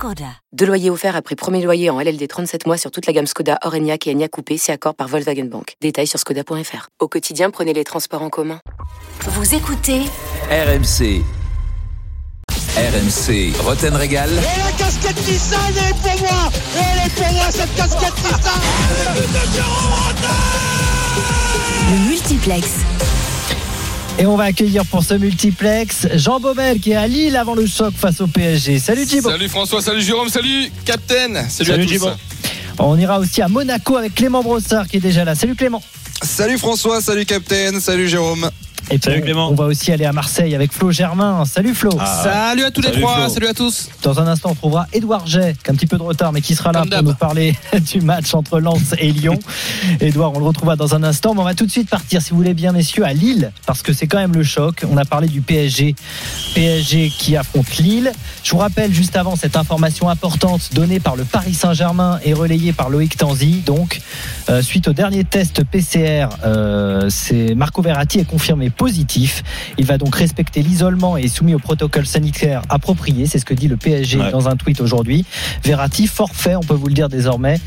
Skoda. Deux loyers offerts après premier loyer en LLD 37 mois sur toute la gamme Skoda, Orenia et Enya Coupé, c'est accord par Volkswagen Bank. Détails sur skoda.fr. Au quotidien, prenez les transports en commun. Vous écoutez RMC. RMC, Roten Régal. Et la casquette Nissan, elle est pour moi Elle est pour moi cette casquette Nissan le multiplex. Et on va accueillir pour ce multiplex Jean Baumel qui est à Lille avant le choc face au PSG. Salut Thibaut. Salut François, salut Jérôme, salut Captain. Salut, à tous. On ira aussi à Monaco avec Clément Brossard qui est déjà là. Salut Clément. Salut François, salut Captain, salut Jérôme. Et Salut Clément. On va aussi aller à Marseille avec Flo Germain. Salut Flo. Ah. salut à tous les trois. Salut à tous. Dans un instant, on trouvera Edouard Jay, qui a un petit peu de retard, mais qui sera là pour nous parler du match entre Lens et Lyon. Edouard, on le retrouvera dans un instant. Mais on va tout de suite partir, si vous voulez bien, messieurs, à Lille, parce que c'est quand même le choc. On a parlé du PSG. PSG qui affronte Lille. Je vous rappelle juste avant cette information importante donnée par le Paris Saint-Germain et relayée par Loïc Tanzi. Donc, euh, suite au dernier test PCR, euh, c'est Marco Verratti est confirmé positif. Il va donc respecter l'isolement et est soumis au protocole sanitaire approprié. C'est ce que dit le PSG dans un tweet aujourd'hui. Verratti forfait, on peut vous le dire désormais,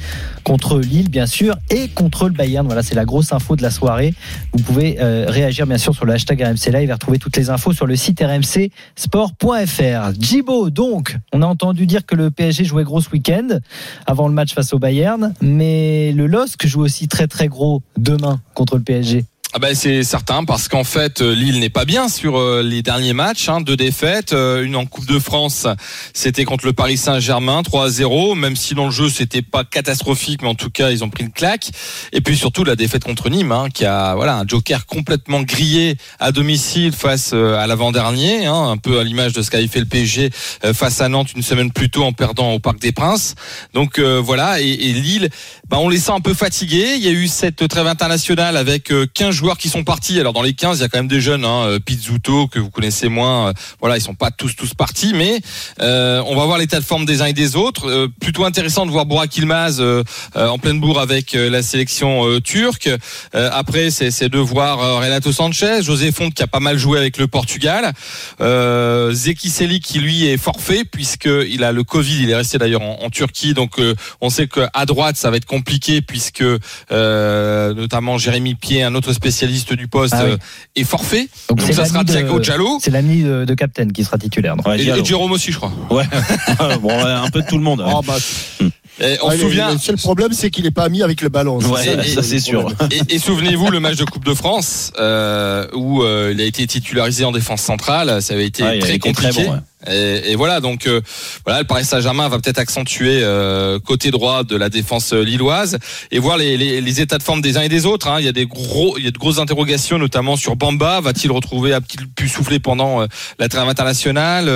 contre Lille bien sûr et contre le Bayern. Voilà, c'est la grosse info de la soirée. Vous pouvez euh, réagir bien sûr sur le hashtag RMC Live et retrouver toutes les infos sur le site rmcsport.fr. Jibo, donc, on a entendu dire que le PSG jouait gros ce week-end avant le match face au Bayern, mais le LOSC joue aussi très très gros demain contre le PSG. Ah ben c'est certain parce qu'en fait euh, Lille n'est pas bien sur euh, les derniers matchs, hein, deux défaites, euh, une en Coupe de France, c'était contre le Paris Saint-Germain 3-0, même si dans le jeu c'était pas catastrophique, mais en tout cas ils ont pris une claque. Et puis surtout la défaite contre Nîmes, hein, qui a voilà un Joker complètement grillé à domicile face à l'avant-dernier, hein, un peu à l'image de ce qu'avait fait le PSG face à Nantes une semaine plus tôt en perdant au Parc des Princes. Donc voilà et, et Lille, bah, on les sent un peu fatigués. Il y a eu cette trêve internationale avec 15 joueurs qui sont partis. Alors dans les 15, il y a quand même des jeunes, hein, euh, Pizzuto que vous connaissez moins. Euh, voilà, ils sont pas tous tous partis, mais euh, on va voir l'état de forme des uns et des autres. plutôt intéressant de voir Burak Ilmaz en pleine bourre avec la sélection turque. après, c'est de voir Renato Sanchez, José Font qui a pas mal joué avec le Portugal, Zeki Seli qui lui est forfait puisque il a le Covid. Il est resté d'ailleurs en, Turquie, donc on sait qu'à droite ça va être compliqué puisque notamment Jérémy Pied, un autre spécialiste spécialiste du poste ah est forfait. Donc, ça sera Thiago Diallo. C'est l'ami de, de, Captain qui sera titulaire. et, Jérôme aussi, je crois. Ouais. bon, un peu de tout le monde. Oh, bah. On se souvient. Le seul problème, c'est qu'il n'est pas ami avec le ballon. Ouais, ça, c'est sûr. Et, souvenez-vous le match de Coupe de France euh, où euh, il a été titularisé en défense centrale. Ça avait été très compliqué. bon, et, et, voilà, donc euh, voilà, le Paris Saint-Germain va peut-être accentuer euh, côté droit de la défense lilloise et voir les, les, les, états de forme des uns et des autres. Hein. Il y a des gros, il y a de grosses interrogations, notamment sur Bamba. Va-t-il retrouver, a-t-il pu souffler pendant euh, la trêve internationale?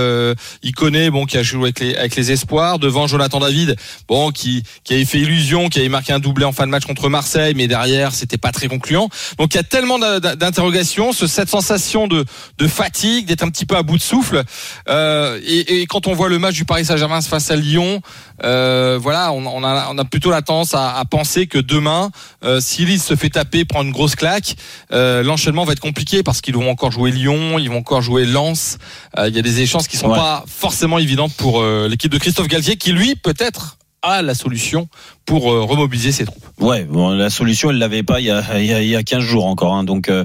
Il connaît, bon, qui a joué avec les, avec les espoirs. Devant Jonathan David, bon, qui qui avait fait illusion, qui avait marqué un doublé en fin de match contre Marseille, mais derrière c'était pas très concluant. Donc il y a tellement d'interrogations, cette sensation de, de fatigue, d'être un petit peu à bout de souffle. Euh, euh, et, quand on voit le match du Paris Saint-Germain face à Lyon, euh, voilà, on, a, plutôt la tendance à, penser que demain, euh, si Lille se fait taper, prend une grosse claque, l'enchaînement va être compliqué parce qu'ils vont encore jouer Lyon, ils vont encore jouer Lens. Il y a des échanges qui sont pas forcément évidentes pour l'équipe de Christophe Galtier, qui lui peut-être la solution pour euh, remobiliser ses troupes. Ouais, la solution, il l'avait pas il y, a, il, y a, 15 jours encore. Hein, donc, euh,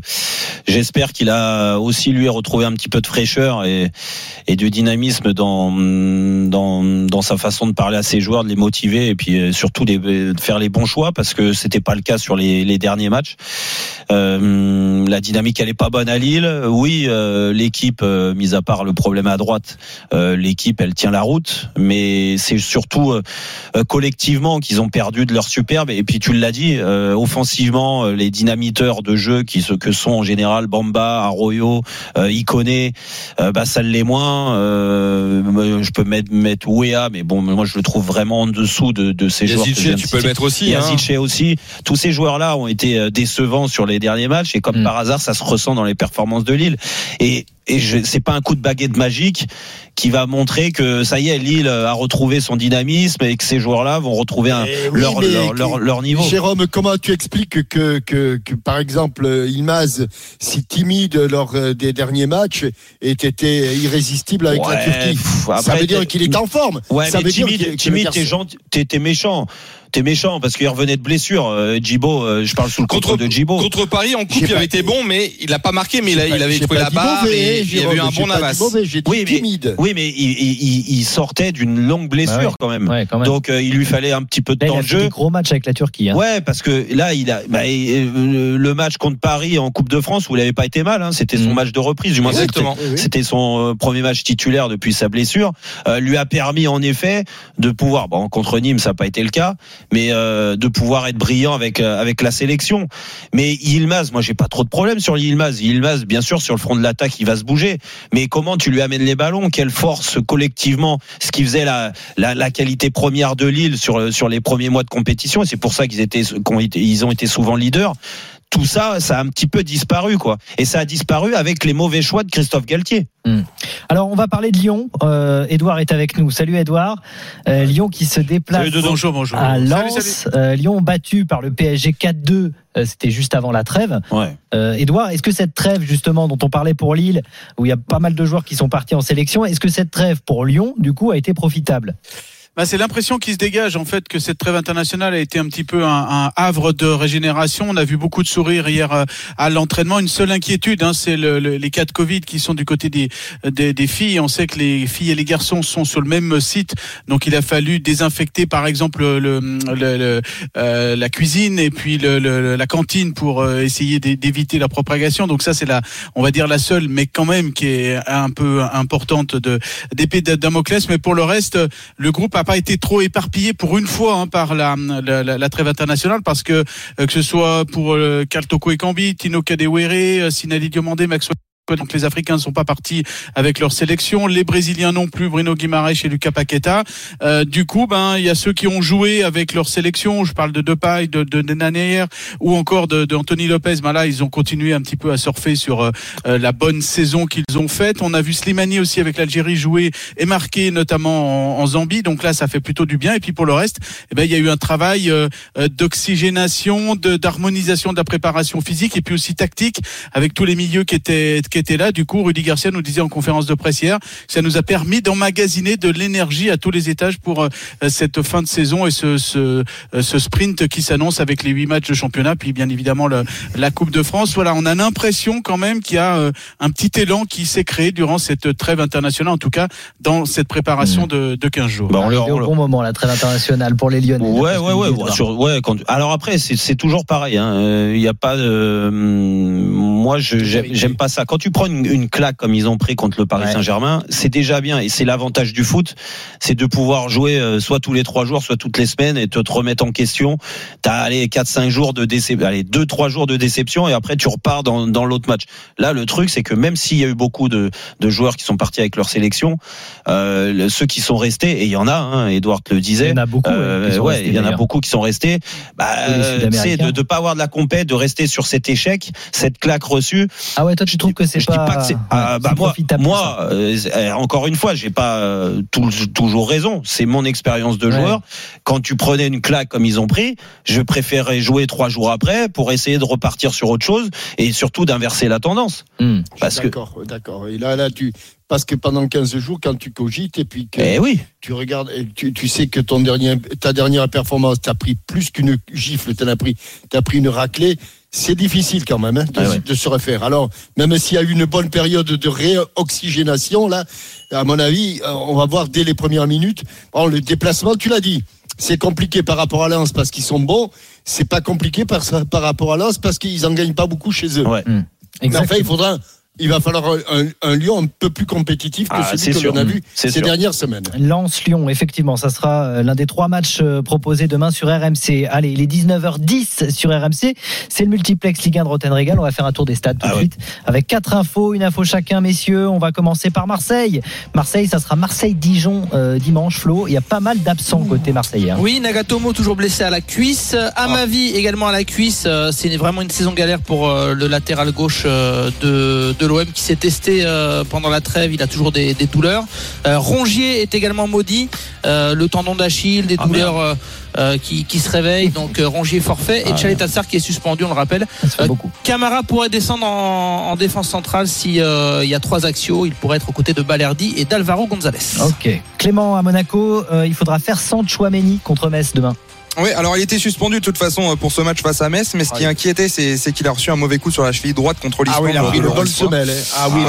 j'espère qu'il a aussi lui retrouvé un petit peu de fraîcheur et, et de dynamisme dans, sa façon de parler à ses joueurs, de les motiver et puis euh, surtout de faire les bons choix parce que c'était pas le cas sur les, derniers matchs. La dynamique, elle est pas bonne à Lille. Oui, l'équipe, mis à part le problème à droite, l'équipe, elle tient la route, mais c'est surtout collectivement qu'ils ont perdu de leur superbe. Et puis tu l'as dit, euh, offensivement, euh, les dynamiteurs de jeu qui ce que sont en général Bamba, Arroyo, euh, Iconé, euh, bah ça l'est moins. Euh, je peux mettre mettre Ouéa, mais bon, moi je le trouve vraiment en dessous de, de ces joueurs. Yazice, tu peux le mettre aussi. Hein. aussi. Tous ces joueurs-là ont été euh, décevants sur les derniers matchs et comme Mm. par hasard, ça se ressent dans les performances de Lille. Et et je- c'est pas un coup de baguette magique qui va montrer que ça y est, Lille a retrouvé son dynamisme et que ces joueurs-là vont retrouver un, Eh oui, leur, mais leur, leur, leur niveau. Jérôme, comment tu expliques que, que, que par exemple, Ilmaz, si timide lors euh, des derniers matchs, ait été irrésistible avec la Turquie? pff, Ça veut dire qu'il est en forme. Ouais, ça mais veut dire timide, que- que timide, t'es gentil, t'es méchant. T'es méchant parce qu'il revenait de blessure. Euh, Djibo, euh, je parle sous le Contre, contrôle de Djibo. contre Paris en coupe, il avait été bon, mais il n'a pas marqué, mais il, a- il avait trouvé la barre mauvais, et il y avait eu un bon Navas. mauvais, Oui, mais- timide. Oui, mais il, il- il sortait d'une longue blessure Bah ouais. quand même. Ouais, quand même. Donc euh, il lui fallait un petit peu de Là, temps a de fait des jeu. gros matchs avec la Turquie. hein. Ouais, parce que là, il a bah, euh, le match contre Paris en Coupe de France où il avait pas été mal. Hein, c'était son Mhm. match de reprise, du moins Exactement. C'était son premier match titulaire depuis sa blessure. Euh, lui a permis en effet de pouvoir, bon contre Nîmes ça n'a pas été le cas, mais euh, de pouvoir être brillant avec euh, avec la sélection. Mais Yilmaz, moi j'ai pas trop de problème sur Yilmaz. Yilmaz, bien sûr sur le front de l'attaque il va se bouger, mais comment tu lui amènes les ballons? Quelle force collectivement Ce qui faisait la, la qualité première de Lille sur sur les premiers mois de compétition, et c'est pour ça qu'ils étaient qu'on été- ils ont été souvent leaders tout ça, ça a un petit peu disparu, quoi. Et ça a disparu avec les mauvais choix de Christophe Galtier. Alors, on va parler de Lyon. Euh, Edouard est avec nous. Salut Edouard. Euh, Lyon qui se déplace Bonjour, bonjour. à Lens. salut. Euh, Lyon battu par le PSG 4-2. Euh, C'était juste avant la trêve. Ouais. Euh, Edouard, est-ce que cette trêve justement dont on parlait pour Lille, où il y a pas mal de joueurs qui sont partis en sélection, est-ce que cette trêve pour Lyon, du coup, a été profitable? Bah, c'est l'impression qui se dégage en fait que cette trêve internationale a été un petit peu un, un havre de régénération. On a vu beaucoup de sourires hier euh, à l'entraînement. Une seule inquiétude, hein, c'est le, le- les cas de Covid qui sont du côté des, des, des filles. On sait que les filles et les garçons sont sur le même site, donc il a fallu désinfecter par exemple le, le, euh, la cuisine et puis la cantine pour euh, essayer d'é- d'éviter la propagation. Donc ça c'est la, on va dire la seule, mais quand même qui est un peu importante de d'épée de Damoclès. Mais pour le reste, le groupe a pas été trop éparpillé pour une fois hein, par la, la, trêve internationale parce que euh, que ce soit pour euh, Karl Toko Ekambi, Tino Kadewere, euh, Sinali Diomandé, Maxwell donc les Africains ne sont pas partis avec leur sélection, les Brésiliens non plus, Bruno Guimaraes et Lucas Paqueta. Euh, du coup, ben il y a ceux qui ont joué avec leur sélection. Je parle de Depay, de, de Nenaner ou encore de, de Anthony Lopez. Ben là, ils ont continué un petit peu à surfer sur euh, euh, la bonne saison qu'ils ont faite. On a vu Slimani aussi avec l'Algérie jouer et marquer notamment en, en Zambie. Donc là, ça fait plutôt du bien. Et puis pour le reste, eh ben il y a eu un travail euh, euh, d'oxygénation, d'harmonisation de la préparation physique et puis aussi tactique avec tous les milieux qui étaient qui étaient là. Du coup, Rudy Garcia nous disait en conférence de presse hier, ça nous a permis d'emmagasiner de l'énergie à tous les étages pour euh, cette fin de saison et ce, ce, euh, ce sprint qui s'annonce avec les huit matchs de championnat, puis bien évidemment le- la Coupe de France. Voilà, on a l'impression quand même qu'il y a euh, un petit élan qui s'est créé durant cette trêve internationale, en tout cas dans cette préparation de, de 15 jours. Bah, on Arrivé on au bon moment, la trêve internationale pour les Lyonnais. Ouais, ouais, ouais. sur- ouais, quand- alors après, c'est c'est toujours pareil. hein. Euh, Il n'y a pas hum, Moi, je j'aime j'aime pas ça. Quand tu prends une, une claque comme ils ont pris contre le Paris Ouais. Saint-Germain, c'est déjà bien. Et c'est l'avantage du foot, c'est de pouvoir jouer euh, soit tous les trois jours, soit toutes les semaines et te, te remettre en question. T'as allez quatre cinq jours de déception, allez deux trois jours de déception et après tu repars dans, dans l'autre match. Là, le truc, c'est que même s'il y a eu beaucoup de, de joueurs qui sont partis avec leur sélection, euh, le- ceux qui sont restés, et il y en a, hein, Edouard te le disait, Il y en a beaucoup, euh, ouais, il y en a beaucoup qui sont restés. Bah, c'est de ne pas avoir de la compète, de rester sur cet échec, cette claque reçue. Ah ouais, toi tu trouves que c'est Je dis pas, pas que c'est. ah, bah, moi, euh, euh, encore une fois, j'ai pas euh, tout- toujours raison. C'est mon expérience de Ouais. joueur. Quand tu prenais une claque comme ils ont pris, je préférais jouer trois jours après pour essayer de repartir sur autre chose et surtout d'inverser la tendance. Hmm. Parce que. D'accord, d'accord. Et là, là, tu. Parce que pendant 15 jours, quand tu cogites et puis que Eh oui. tu regardes, tu sais que ton dernier, ta dernière performance, t'as pris plus qu'une gifle, t'en as pris, t'as pris une raclée. C'est difficile quand même hein, de, Ah ouais. de se refaire. Alors, même s'il y a eu une bonne période de réoxygénation, là, à mon avis, euh, on va voir dès les premières minutes. Bon, le déplacement, tu l'as dit, c'est compliqué par rapport à Lens parce qu'ils sont bons. C'est pas compliqué par, par rapport à Lens parce qu'ils en gagnent pas beaucoup chez eux. Ouais. Mais enfin, il faudra il va falloir un, un Lyon un peu plus compétitif que Ah, celui c'est que l'on a vu C'est ces sûr. dernières semaines. Lens-Lyon, effectivement, ça sera euh, l'un des trois matchs euh, proposés demain sur RMC. Allez, il est 19h10 sur RMC. C'est le multiplex Ligue 1 de Rotten Régal. On va faire un tour des stades tout de Ah ouais. suite avec quatre infos, une info chacun, messieurs. On va commencer par Marseille. Marseille, ça sera Marseille-Dijon euh, dimanche, Flo. Il y a pas mal d'absents côté marseillais. hein. Oui, Nagatomo toujours blessé à la cuisse. Amavi également à la cuisse. C'est vraiment une saison galère pour le latéral gauche de, de l'OM qui s'est testé euh, pendant la trêve. Il a toujours des, des douleurs. Euh, Rongier est également maudit. Euh, le tendon d'Achille, des Ah, douleurs qui, qui se réveillent. Donc Rongier forfait. Et Ah, Chalet Tassar qui est suspendu, on le rappelle. Camara pourrait descendre en, en défense centrale si euh, il y a trois axios. Il pourrait être aux côtés de Balerdi et d'Alvaro Gonzalez. Ok. Clément à Monaco, il faudra faire sans Chouameni contre Metz demain. Oui, alors il était suspendu de toute façon euh, pour ce match face à Metz, mais ce qui inquiétait, c'est c'est qu'il a reçu un mauvais coup sur la cheville droite contre Ah l'Islande. oui, il a pris le bonne soir. semelle. hein. Ah oui,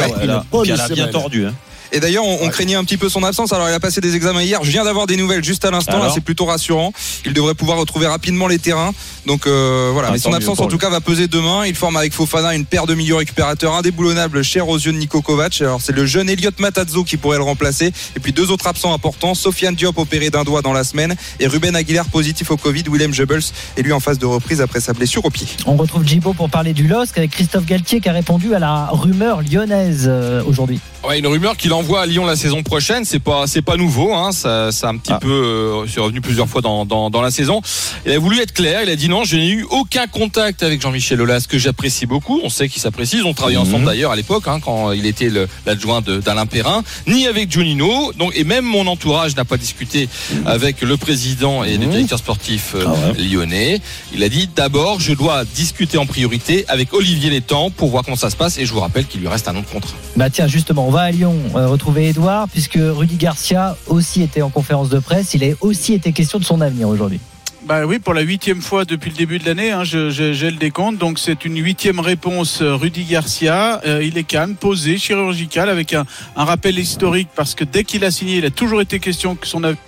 il a bien semelle. tordu. Et d'ailleurs, on, on craignait un petit peu son absence. Alors, il a passé des examens hier. Je viens d'avoir des nouvelles juste à l'instant. Là, c'est plutôt rassurant. Il devrait pouvoir retrouver rapidement les terrains. Donc euh, voilà. Ah, Mais son absence, en tout cas, va peser demain. Il forme avec Fofana une paire de milieux récupérateurs indéboulonnables, cher aux yeux de Nico Kovac. Alors, c'est le jeune Elliot Matazzo qui pourrait le remplacer. Et puis deux autres absents importants. Sofiane Diop opéré d'un doigt dans la semaine et Ruben Aguilar positif au Covid. Willem Jebels est lui en phase de reprise après sa blessure au pied. On retrouve Djibo pour parler du LOSC avec Christophe Galtier qui a répondu à la rumeur lyonnaise euh, aujourd'hui. Ouais, une rumeur qu'il envoie à Lyon la saison prochaine, c'est pas c'est pas nouveau, hein, ça, ça a un petit Ah. peu euh, c'est revenu plusieurs fois dans, dans, dans la saison. Il a voulu être clair, il a dit non, je n'ai eu aucun contact avec Jean-Michel Aulas que j'apprécie beaucoup. On sait qu'ils s'apprécient, ils ont travaillé Mhm. ensemble d'ailleurs à l'époque hein, quand il était l'adjoint d'Alain Perrin, ni avec Junino. Donc et même mon entourage n'a pas discuté avec le président et le Mhm. directeur sportif euh, Ah ouais. lyonnais. Il a dit d'abord je dois discuter en priorité avec Olivier Létang pour voir comment ça se passe et je vous rappelle qu'il lui reste un an de contrat. Bah tiens, justement, on va à Lyon euh, retrouver Edouard, puisque Rudy Garcia aussi était en conférence de presse. Il a aussi été question de son avenir aujourd'hui. Bah oui, pour la huitième fois depuis le début de l'année, hein, je- je- j'ai le décompte. Donc c'est une huitième réponse. euh, Rudy Garcia, Euh, il est calme, posé, chirurgical, avec un, un rappel historique parce que dès qu'il a signé, il a toujours été question que son avenir.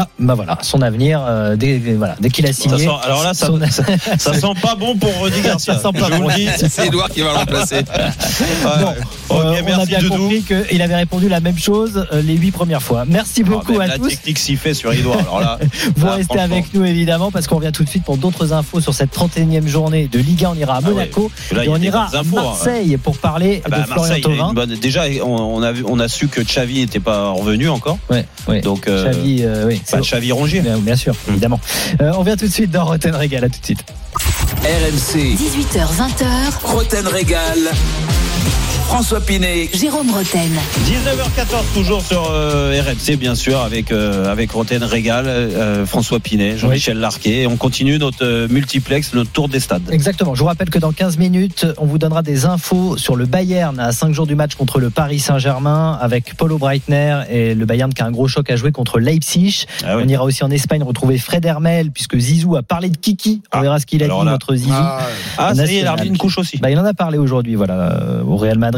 Ah, bah voilà, son avenir, euh, dès, voilà, dès qu'il a Ça signé. sent- alors là, ça, son- ça, ça sent pas bon pour Rudy Garcia. Ça sent pas bon. C'est Edouard qui va le remplacer. Bon, euh, on a bien compris qu'il avait répondu la même chose euh, les huit premières fois. Merci Ah, beaucoup même à la tous. technique s'y fait sur Edouard. Alors là, Vous là, restez avec nous évidemment parce qu'on revient tout de suite pour d'autres infos sur cette 31e journée de Ligue 1. On ira à Ah ouais. Monaco Là, et on ira à hein. Marseille pour parler Ah bah, de Florian Thauvin. bonne- déjà, on, on a vu, on a su que Xavi n'était pas revenu encore. Ouais, ouais. Donc, Xavi, euh, oui, c'est- Xavi Rongier. bien, bien sûr, Hmm. évidemment. Euh, on vient tout de suite dans Rotten Régal. À tout de suite. RMC, 18h20h, Roten Régal. François Pinet. Jérôme Roten. 19h14 toujours sur euh, RMC bien sûr avec euh, avec Roten Régal, euh, François Pinet, Jean-Michel Larquet. Et on continue notre euh, multiplex, notre tour des stades. Exactement. Je vous rappelle que dans 15 minutes, on vous donnera des infos sur le Bayern à 5 jours du match contre le Paris Saint-Germain avec Paulo Breitner et le Bayern qui a un gros choc à jouer contre Leipzig. Ah oui. On ira aussi en Espagne retrouver Fred Hermel puisque Zizou a parlé de Kiki. On Ah, verra ce qu'il a dit là- notre Zizou. Ah, Ah, ça y est, il a national. remis une couche aussi. Bah, il en a parlé aujourd'hui, voilà, euh, au Real Madrid.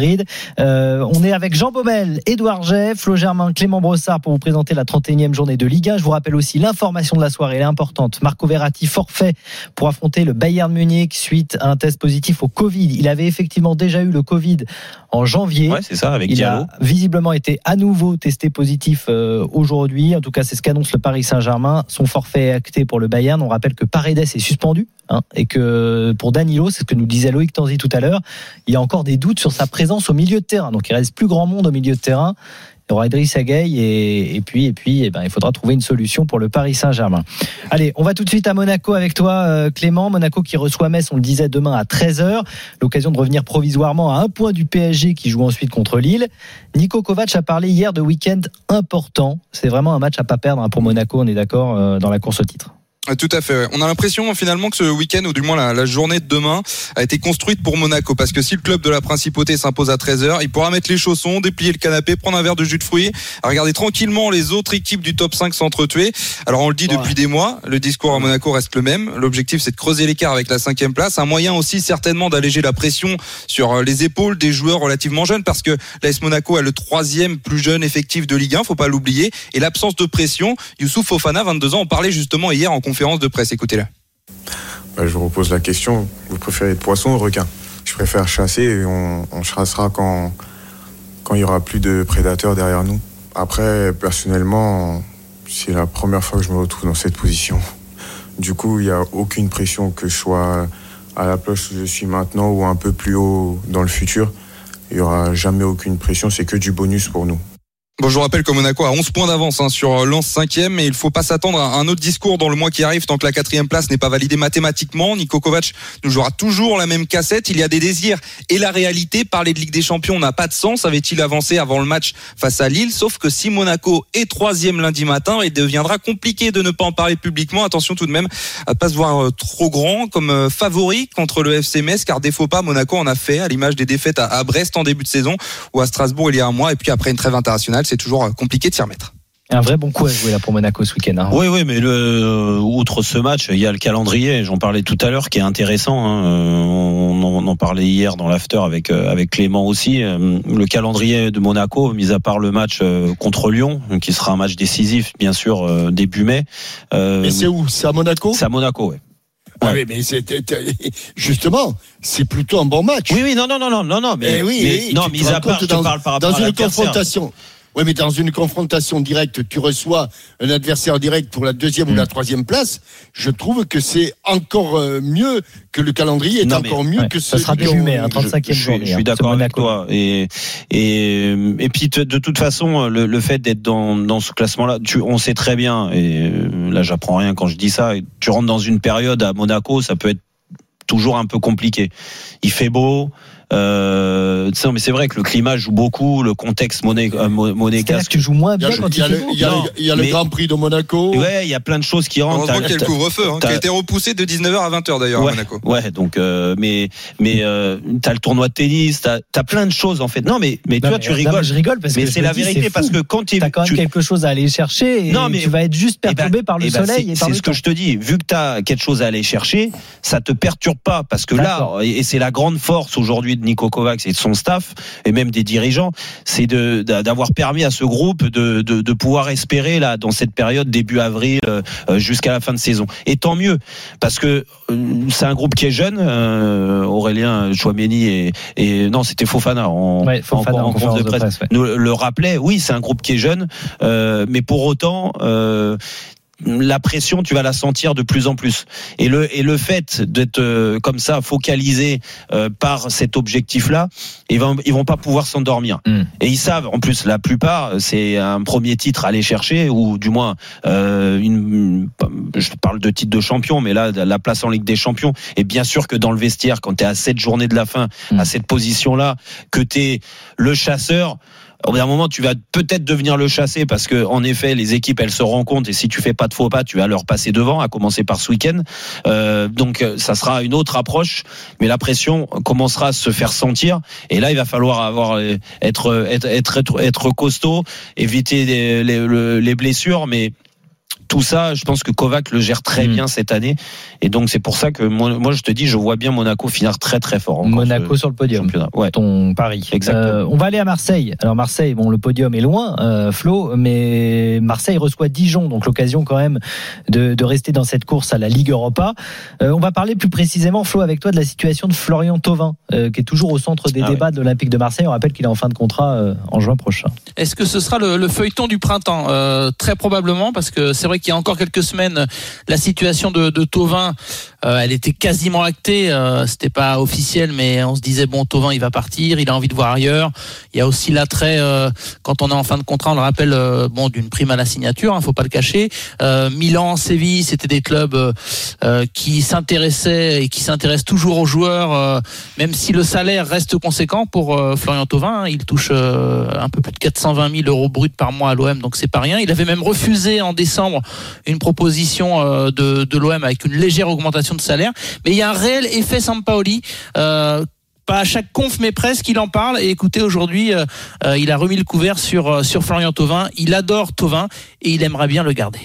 Euh, on est avec Jean Baumel, Édouard Jay, Flo Germain, Clément Brossard pour vous présenter la 31e journée de Liga. Je vous rappelle aussi l'information de la soirée, elle est importante. Marco Verratti forfait pour affronter le Bayern Munich suite à un test positif au Covid. Il avait effectivement déjà eu le Covid en janvier. Ouais, c'est ça, avec Il Diallo. a visiblement été à nouveau testé positif euh, aujourd'hui. En tout cas, c'est ce qu'annonce le Paris Saint-Germain. Son forfait est acté pour le Bayern. On rappelle que Paredes est suspendu hein, et que pour Danilo, c'est ce que nous disait Loïc Tanzi tout à l'heure, il y a encore des doutes sur sa présence au milieu de terrain. Donc il reste plus grand monde au milieu de terrain. Il y aura Idriss et puis et puis eh ben, il faudra trouver une solution pour le Paris Saint-Germain. Allez, on va tout de suite à Monaco avec toi euh, Clément. Monaco qui reçoit Metz, on le disait demain à 13h. L'occasion de revenir provisoirement à un point du PSG qui joue ensuite contre Lille. Nico Kovac a parlé hier de week-end important. C'est vraiment un match à pas perdre hein, pour Monaco, on est d'accord, euh, dans la course au titre. Ah, Tout à fait. ouais. On a l'impression finalement que ce week-end, ou du moins la, la journée de demain, a été construite pour Monaco. Parce que si le club de la principauté s'impose à 13h, il pourra mettre les chaussons, déplier le canapé, prendre un verre de jus de fruits, regarder tranquillement les autres équipes du top 5 s'entretuer. Alors on le dit depuis des mois, le discours à Monaco reste le même. L'objectif c'est de creuser l'écart avec la cinquième place. Un moyen aussi certainement d'alléger la pression sur euh, les épaules des joueurs relativement jeunes parce que l'AS Monaco est le troisième plus jeune effectif de Ligue 1, faut pas l'oublier. Et l'absence de pression, Youssouf Fofana, 22 ans, en parlait justement hier en conférence de presse. Écoutez-le. Bah, je vous repose la question, vous préférez poisson ou requin? Je préfère chasser et on, on chassera quand quand il y aura plus de prédateurs derrière nous. Après, personnellement, c'est la première fois que je me retrouve dans cette position. Du coup, il n'y a aucune pression que je sois à la place où je suis maintenant ou un peu plus haut dans le futur. Il n'y aura jamais aucune pression, c'est que du bonus pour nous. Bon, je vous rappelle que Monaco a 11 points d'avance hein, sur Lens 5e et il faut pas s'attendre à un autre discours dans le mois qui arrive tant que la quatrième place n'est pas validée mathématiquement. Nico Kovac nous jouera toujours la même cassette. Il y a des désirs et la réalité. Parler de Ligue des Champions n'a pas de sens. Avait-il avancé avant le match face à Lille Sauf que si Monaco est troisième lundi matin, il deviendra compliqué de ne pas en parler publiquement. Attention tout de même à pas se voir euh, trop grand comme euh, favori contre le FC Metz car des faux pas Monaco en a fait à l'image des défaites à Brest en début de saison ou à Strasbourg il y a un mois et puis après une trêve internationale c'est toujours euh, compliqué de s'y remettre. Un vrai bon coup à jouer là pour Monaco ce week-end. Hein. Oui, oui, mais le, outre ce match, il y a le calendrier. J'en parlais tout à l'heure, qui est intéressant. Hein. On, on, en parlait hier dans l'after avec euh, avec Clément aussi. Euh, le calendrier de Monaco, mis à part le match contre Lyon, qui sera un match décisif, bien sûr, début mai. Mais c'est où? C'est à Monaco? C'est à Monaco, oui. Ah oui, mais c'est justement, c'est plutôt un bon match. Oui, oui, non, non, non, non, non, non, mais, Eh oui, mais eh, non, mis à part, je dans- parle par rapport dans à une confrontation. Oui, mais dans une confrontation directe, tu reçois un adversaire direct pour la deuxième ou la troisième place. Je trouve que c'est encore euh, mieux que le calendrier est Non, mais- encore mieux ouais, que ça ce sera début mai, hein, 35e je, journée, je suis hein, d'accord avec toi. Et et et puis de toute façon, le, le fait d'être dans dans ce classement-là, on sait très bien. Et euh, là, j'apprends rien quand je dis ça. Tu rentres dans une période à Monaco, ça peut être toujours un peu compliqué. Il fait beau. Euh, tu sais, mais c'est vrai que le climat joue beaucoup, le contexte moné, euh, monégasque. que tu joues moins Il y a, bien quand il y a le, beau. il y a le- Non, il y a le mais- Grand Prix de Monaco. Ouais, il y a plein de choses qui rentrent. Heureusement qu'il y a le couvre-feu hein, qui a été repoussé de 19h à 20h d'ailleurs ouais, à Monaco. Ouais, donc euh, mais mais euh, t'as le tournoi de tennis, t'as as plein de choses en fait. Non, mais mais Non, toi mais- tu non, rigoles. mais je rigole parce mais c'est la dis, vérité parce que quand tu T'as quand même tu- quelque chose à aller chercher et Non, mais- tu vas être juste Eh ben- perturbé par le eh ben, soleil c'est- ce que je te dis. Vu que tu as quelque chose à aller chercher, ça te perturbe pas parce que là, et c'est la grande force aujourd'hui de Nico Kovacs et de son staff et même des dirigeants, c'est d'avoir permis à ce groupe de, de, de pouvoir espérer là dans cette période début avril euh, euh, jusqu'à la fin de saison. Et tant mieux parce que euh, c'est un groupe qui est jeune. euh, Aurélien Chouameni et, et non, c'était Fofana en, Ouais, Fofana en conférence de presse, ouais. nous le rappelait. Oui, c'est un groupe qui est jeune, euh, mais pour autant. Euh, la pression, tu vas la sentir de plus en plus. Et le et le fait d'être euh, comme ça focalisé euh, par cet objectif-là, ils vont ils vont pas pouvoir s'endormir. Mm. Et ils savent, en plus, la plupart, c'est un premier titre à aller chercher, ou du moins euh, une. Je parle de titre de champion, mais là, la place en Ligue des Champions. Et bien sûr que dans le vestiaire, quand tu es à cette journée de la fin, Mm. à cette position-là, que tu es le chasseur. Au bout d'un moment, tu vas peut-être devenir le chassé parce que, en effet, les équipes, elles se rencontrent et si tu fais pas de faux pas, tu vas leur passer devant, à commencer par ce week-end. Euh, donc, euh, ça sera une autre approche, mais la pression commencera à se faire sentir. Et là, il va falloir avoir euh, être être être être, être costaud, éviter les, les, le- les blessures, mais tout ça, je pense que Kovac le gère très Mm. bien cette année. Et donc, c'est pour ça que moi, moi, je te dis, je vois bien Monaco finir très très fort. Monaco sur le podium. Ouais. Ton pari. Exactement. Euh, on va aller à Marseille. Alors Marseille, bon, le podium est loin, euh, Flo, mais Marseille reçoit Dijon, donc l'occasion quand même de, de rester dans cette course à la Ligue Europa. Euh, on va parler plus précisément, Flo, avec toi, de la situation de Florian Thauvin, euh, qui est toujours au centre des Ah débats de l'Olympique de Marseille. On rappelle qu'il est en fin de contrat euh, en juin prochain. Est-ce que ce sera le, le feuilleton du printemps? Euh, Très probablement, parce que c'est vrai qu'il y a encore quelques semaines, la situation de, de Tovin, euh, elle était quasiment actée. Euh, C'était pas officiel, mais on se disait bon, Tovin, il va partir, il a envie de voir ailleurs. Il y a aussi l'attrait euh, quand on est en fin de contrat, on le rappelle, euh, bon, d'une prime à la signature, hein, faut pas le cacher. Euh, Milan, Séville, c'était des clubs euh, qui s'intéressaient et qui s'intéressent toujours aux joueurs, même si le salaire reste conséquent pour Florian Thauvin. hein. il touche un peu plus de 420 000 euros bruts par mois à l'OM, donc c'est pas rien. Il avait même refusé en décembre une proposition euh, de, de l'OM avec une légère augmentation de salaire. Mais il y a un réel effet Sampaoli. Euh, pas à chaque conf, mais presque, il en parle. Et écoutez, aujourd'hui, euh, euh, il a remis le couvert sur, sur Florian Thauvin. Il adore Thauvin et il aimerait bien le garder.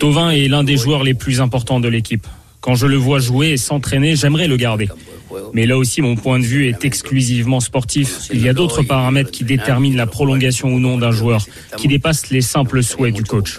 Tovin est l'un des joueurs les plus importants de l'équipe. Quand je le vois jouer et s'entraîner, j'aimerais le garder. Mais là aussi, mon point de vue est exclusivement sportif. Il y a d'autres paramètres qui déterminent la prolongation ou non d'un joueur, qui dépassent les simples souhaits du coach.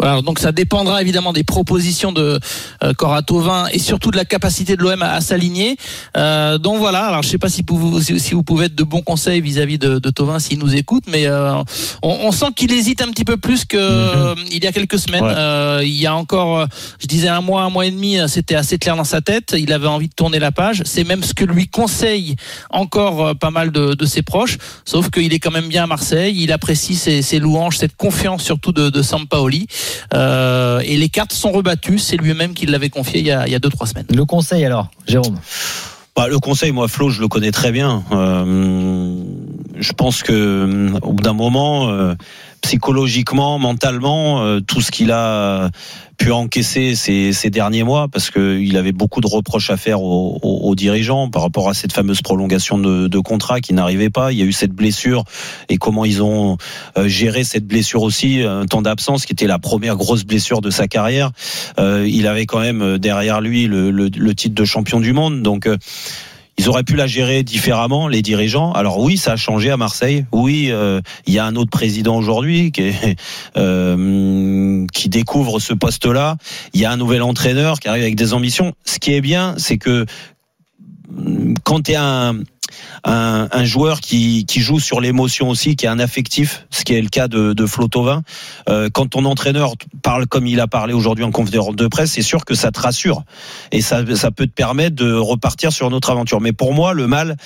Voilà, donc ça dépendra évidemment des propositions de euh, Coratovin et surtout de la capacité de l'OM à, à s'aligner. Euh, donc voilà, alors je sais pas si vous, si, si vous pouvez être de bons conseils vis-à-vis de, de Tovin s'il nous écoute, mais euh, on, on, sent qu'il hésite un petit peu plus que il y a quelques semaines. Ouais. Euh, il y a encore, je disais un mois, un mois et demi, c'était assez clair dans sa tête. Il avait envie de tourner la page. C'est même ce que lui conseille encore euh, pas mal de, de ses proches. Sauf qu'il est quand même bien à Marseille. Il apprécie ses, ses louanges, cette confiance surtout de, de Sampaoli. Euh, et les cartes sont rebattues. C'est lui-même qui l'avait confié il y a, il y a deux trois semaines. Le conseil alors, Jérôme? Bah, le conseil, moi, Flo, je le connais très bien. Euh, je pense que au bout d'un moment, euh, psychologiquement, mentalement, euh, tout ce qu'il a pu encaisser ces, ces derniers mois, parce que il avait beaucoup de reproches à faire aux, aux- aux dirigeants par rapport à cette fameuse prolongation de, de contrat qui n'arrivait pas. Il y a eu cette blessure et comment ils ont euh, géré cette blessure aussi, un temps d'absence qui était la première grosse blessure de sa carrière. Euh, il avait quand même euh, derrière lui le, le- le titre de champion du monde, donc. Euh, ils auraient pu la gérer différemment, les dirigeants. Alors oui, ça a changé à Marseille. Oui, euh, il y a un autre président aujourd'hui qui, euh, qui découvre ce poste-là. Il y a un nouvel entraîneur qui arrive avec des ambitions. Ce qui est bien, c'est que hum, quand tu es un, un, joueur qui, joue sur l'émotion aussi, qui est un affectif, ce qui est le cas de, de Flo Thauvin, euh, quand ton entraîneur parle comme il a parlé aujourd'hui en conférence de presse, c'est sûr que ça te rassure et ça, ça peut te permettre de repartir sur une autre aventure. Mais pour moi, le mal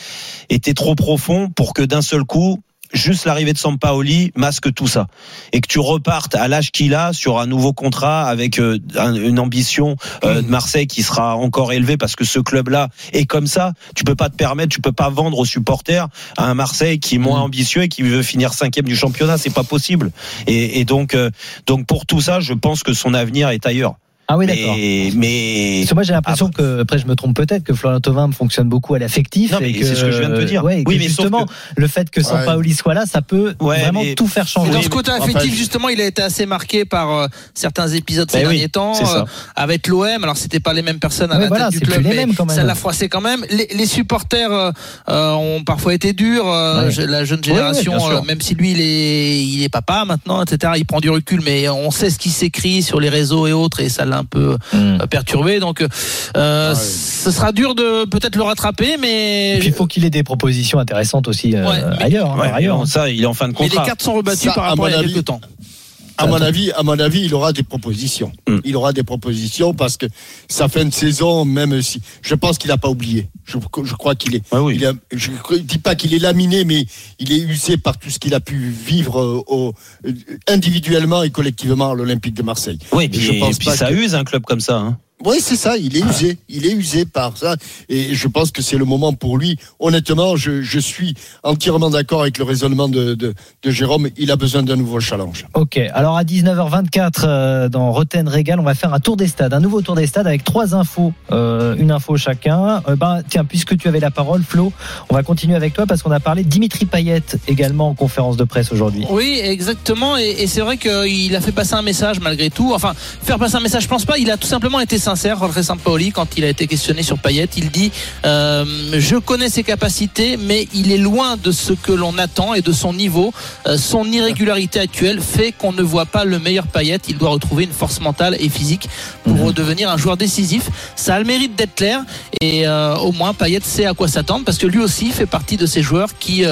était trop profond pour que d'un seul coup, juste l'arrivée de Sampaoli masque tout ça et que tu repartes à l'âge qu'il a sur un nouveau contrat avec euh, un- une ambition euh, de Marseille qui sera encore élevée parce que ce club-là est comme ça. Tu peux pas te permettre, tu peux pas vendre aux supporters à un Marseille qui est moins ambitieux et qui veut finir cinquième du championnat, c'est pas possible. Et, et donc, euh, donc pour tout ça, je pense que son avenir est ailleurs. Ah oui, Mais- d'accord. Mais, Parce que moi j'ai l'impression que, après je me trompe peut-être, que Florian Thauvin fonctionne beaucoup à l'affectif. Et que, c'est ce que je viens de te dire. Ouais, et Oui, mais justement, que- le fait que Sampaoli soit là, ça peut Ouais, vraiment mais- tout faire Et changer. dans ce côté affectif, justement, il a été assez marqué par euh, certains épisodes ces Ben oui, derniers temps euh, avec l'OM. Alors, c'était pas les mêmes personnes à Ouais, la voilà, tête du club, plus les mais mêmes quand même. ça l'a froissé quand même. Les, les supporters euh, ont parfois été durs. euh, Ouais. je- La jeune Ouais, ouais, génération, euh, même si lui, il est, il est papa maintenant, etc. Il prend du recul, mais on sait ce qui s'écrit sur les réseaux et autres, et ça l'a un peu Hmm. euh, perturbé. Donc, euh, ce sera dur de peut-être le rattraper, mais Et puis il faut qu'il ait des propositions intéressantes aussi euh, Ouais, mais- ailleurs. hein, Ouais, ailleurs. ça, il est en fin de mais les contrat. cartes sont rebattues Ça, par à rapport à il y a mon avis, quelques temps. À mon avis, à mon avis, il aura des propositions. Mm. Il aura des propositions parce que sa fin de saison, même si je pense qu'il n'a pas oublié. Je, je crois qu'il est. Ouais, oui. il a- je ne dis pas qu'il est laminé, mais il est usé par tout ce qu'il a pu vivre euh, au- euh, individuellement et collectivement à l'Olympique de Marseille. Oui, Et puis, je pense puis pas ça que- use un club comme ça. Hein. Oui, c'est ça. Il est usé. Il est usé par ça. Et je pense que c'est le moment pour lui. Honnêtement, je, je suis entièrement d'accord avec le raisonnement de, de, de Jérôme. Il a besoin d'un nouveau challenge. Ok, alors à 19h24 euh, dans Roten Régal, on va faire un tour des stades, un nouveau tour des stades avec trois infos, euh, une info chacun. Euh, ben, tiens, puisque tu avais la parole, Flo, on va continuer avec toi parce qu'on a parlé de Dimitri Payet également en conférence de presse aujourd'hui. Oui, exactement. Et, et c'est vrai qu'il a fait passer un message malgré tout. Enfin, faire passer un message, je pense pas. Il a tout simplement été sincère, Jorge Sampaoli, quand il a été questionné sur Payet. Il dit euh, Je connais ses capacités, mais il est loin de ce que l'on attend et de son niveau. Euh, son irrégularité actuelle fait qu'on ne voit pas le meilleur Payet. Il doit retrouver une force mentale et physique pour Mhm. devenir un joueur décisif. Ça a le mérite d'être clair. Et euh, au moins, Payet sait à quoi s'attendre parce que lui aussi fait partie de ces joueurs qui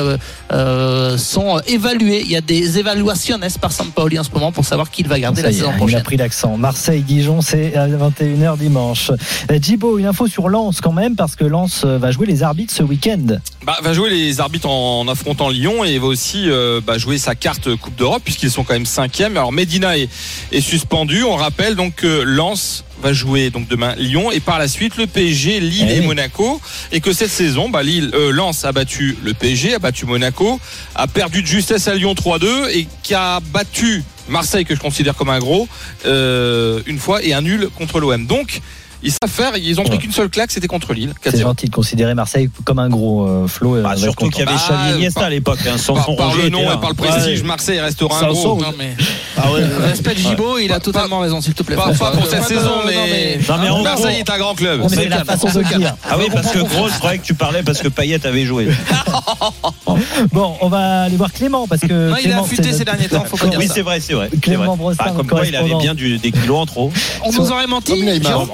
sont évalués. Il y a des évaluations par Sampaoli en ce moment pour savoir qui il va garder Ça la saison il a prochaine. pris l'accent. Marseille-Dijon, c'est à 21h dimanche. Euh, Djibo, une info sur Lens quand même, parce que Lens euh, va jouer les arbitres ce week-end. Bah, va jouer les arbitres en, affrontant Lyon et va aussi euh, bah, jouer sa carte Coupe d'Europe puisqu'ils sont quand même cinquième. Alors Medina est, est suspendu. On rappelle donc que Lens va jouer donc demain Lyon et par la suite le PSG, Lille Eh et. Monaco et que cette saison bah, Lille, euh, Lens a battu le PSG, a battu Monaco, a perdu de justesse à Lyon 3-2 et qui a battu Marseille que je considère comme un gros euh, une fois et un nul contre l'OM. Donc ils savent faire, ils ont pris Ouais. qu'une seule claque, c'était contre Lille. C'est 4-0. gentil de considérer Marseille comme un gros euh, Flo. euh, Bah, surtout qu'il y avait Bah, Xavi Iniesta par- à l'époque. Hein, Par, par Roger le nom et par le prestige, Ouais. Marseille restera un gros. Non, mais Ah ouais. Respect Gibo, il a totalement raison, s'il te plaît. Pas, pas pour cette saison, non, mais, Non, mais en Marseille est un grand club. C'est la façon de dire. Ah oui, parce que gros, je croyais que tu parlais parce que Payet avait joué. Bon, on va aller voir Clément parce que. Non, il a Clément, affûté ces derniers temps, faut pas dire Oui, c'est vrai, c'est vrai. Clément. Brossard, Bah, comme quoi, il avait bien du- des kilos en trop. On nous aurait menti.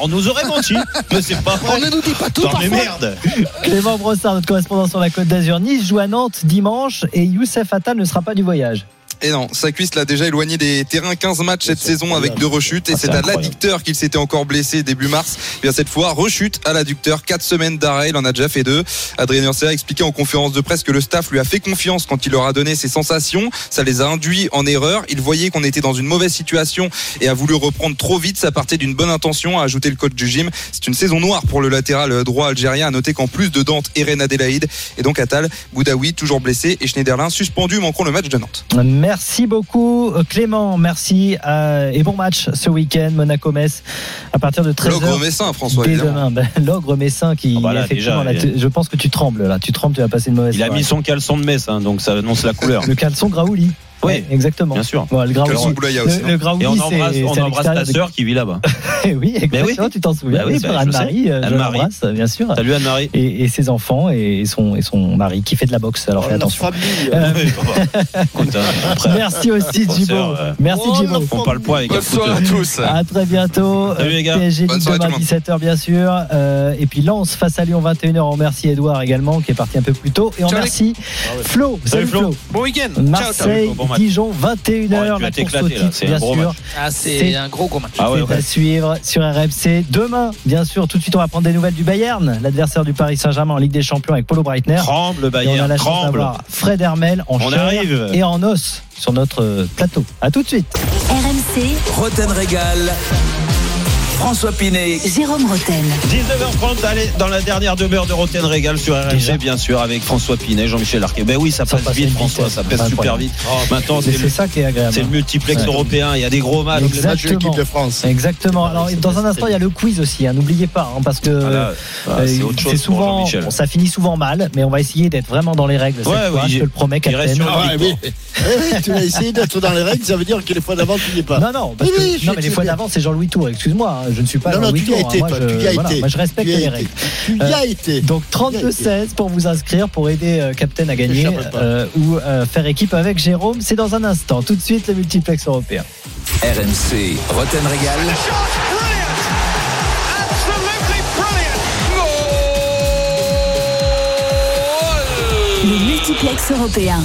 On nous aurait menti, mais c'est pas On vrai. ne nous dit pas tout parfois. merde. Clément Brossard, notre correspondant sur la Côte d'Azur. Nice joue à Nantes dimanche et Youssef Attal ne sera pas du voyage. Et non, sa cuisse l'a déjà éloigné des terrains. 15 matchs cette saison avec deux rechutes. Et Ah, c'est à l'adducteur qu'il s'était encore blessé début mars. Et bien cette fois, rechute à l'adducteur, 4 semaines d'arrêt, il en a déjà fait deux. Adrien Urcea a expliqué en conférence de presse que le staff lui a fait confiance quand il leur a donné ses sensations, ça les a induits en erreur, il voyait qu'on était dans une mauvaise situation et a voulu reprendre trop vite, ça partait d'une bonne intention, a ajouté le coach du gym. C'est une saison noire pour le latéral droit algérien, à noter qu'en plus de Dante, Eren Adelaide et donc Attal, Boudaoui toujours blessé et Schneiderlin suspendu manquant le match de Nantes. Merci beaucoup euh, Clément, merci euh, et bon match ce week-end Monaco-Metz à partir de 13h. L'ogre messin, François, Dès demain, Ben, l'ogre messin qui Ah bah là, effectivement, déjà, là, il- tu- je pense que tu trembles là, tu trembles, tu vas passer une mauvaise Il a mis son caleçon de messe, hein, donc ça annonce la couleur. le caleçon Graouli. Oui, exactement. bien sûr. Bon, le aussi, le, le Graouli, Et on embrasse, on embrasse ta de- sœur qui vit là-bas. oui, exactement, tu t'en souviens. Bah oui, bien sûr, bah, Anne-Marie, euh, Anne-Marie. bien sûr. Salut Anne-Marie. Et, et ses enfants et son, et son mari qui fait de la boxe. Alors fais Oh, la attention. famille. Euh, Oui, hein, Merci aussi Djibo. euh, Merci Oh, Djibo. on parle poids avec soirée à tous. À très bientôt. Salut, les gars. PSG demain tout le monde. 17h bien sûr. Et puis Lens face à Lyon 21h. On remercie Edouard également qui est parti un peu plus tôt. Et on remercie Flo. Salut, Flo. Bon week-end. Ciao, ciao. Marseille, Bon match. Dijon Oh, 21h. il va la être course au éclaté, là. titre, C'est un bien gros sûr. match. Ah, C'est- un gros gros match. Ah ouais, C'est ouais. à suivre sur RMC. Demain, bien sûr, tout de suite, on va prendre des nouvelles du Bayern, l'adversaire du Paris Saint-Germain en Ligue des Champions avec Paulo Breitner. Tremble le Et on a Bayern, la chance d'avoir Fred Hermel en On chair arrive. et en os sur notre plateau. À tout de suite. RMC, Roten Régal. François Pinet. Jérôme Roten. 19h30, allez, dans la dernière demeure de Roten Régal sur RMC, bien sûr, avec François Pinet, Jean-Michel Arquet. Ben oui, ça, Ça passe passe vite, François, ça passe super vite. Maintenant, C'est le, ça qui est agréable. c'est le multiplex Ouais. européen, il y a des gros matchs. Le match de Exactement. l'équipe de France. Exactement. Alors, dans un instant, il y a le quiz aussi. hein. N'oubliez pas, hein, parce que Ah là, ah, euh, c'est souvent, bon, ça finit souvent mal, mais on va essayer d'être vraiment dans les règles. cette Ouais, fois, oui, je te le promets, Captain. Ah. Eh tu vas essayer d'être dans les règles, ça veut dire que les fois d'avant, tu n'y es pas. Non, non, parce que, non mais les fois d'avant, c'est Jean-Louis Tour. Excuse-moi, hein, je ne suis pas Non, non, tu y as hein. été, Moi, toi, je, tu y as voilà, été. moi, je respecte les règles. Tu y Euh, as été. Donc as été. 32-16 pour vous inscrire, pour aider euh, Captain à gagner euh, ou euh, faire équipe avec Jérôme. C'est dans un instant. Tout de suite, le multiplex européen. RMC. Roten Régal. Le multiplex européen.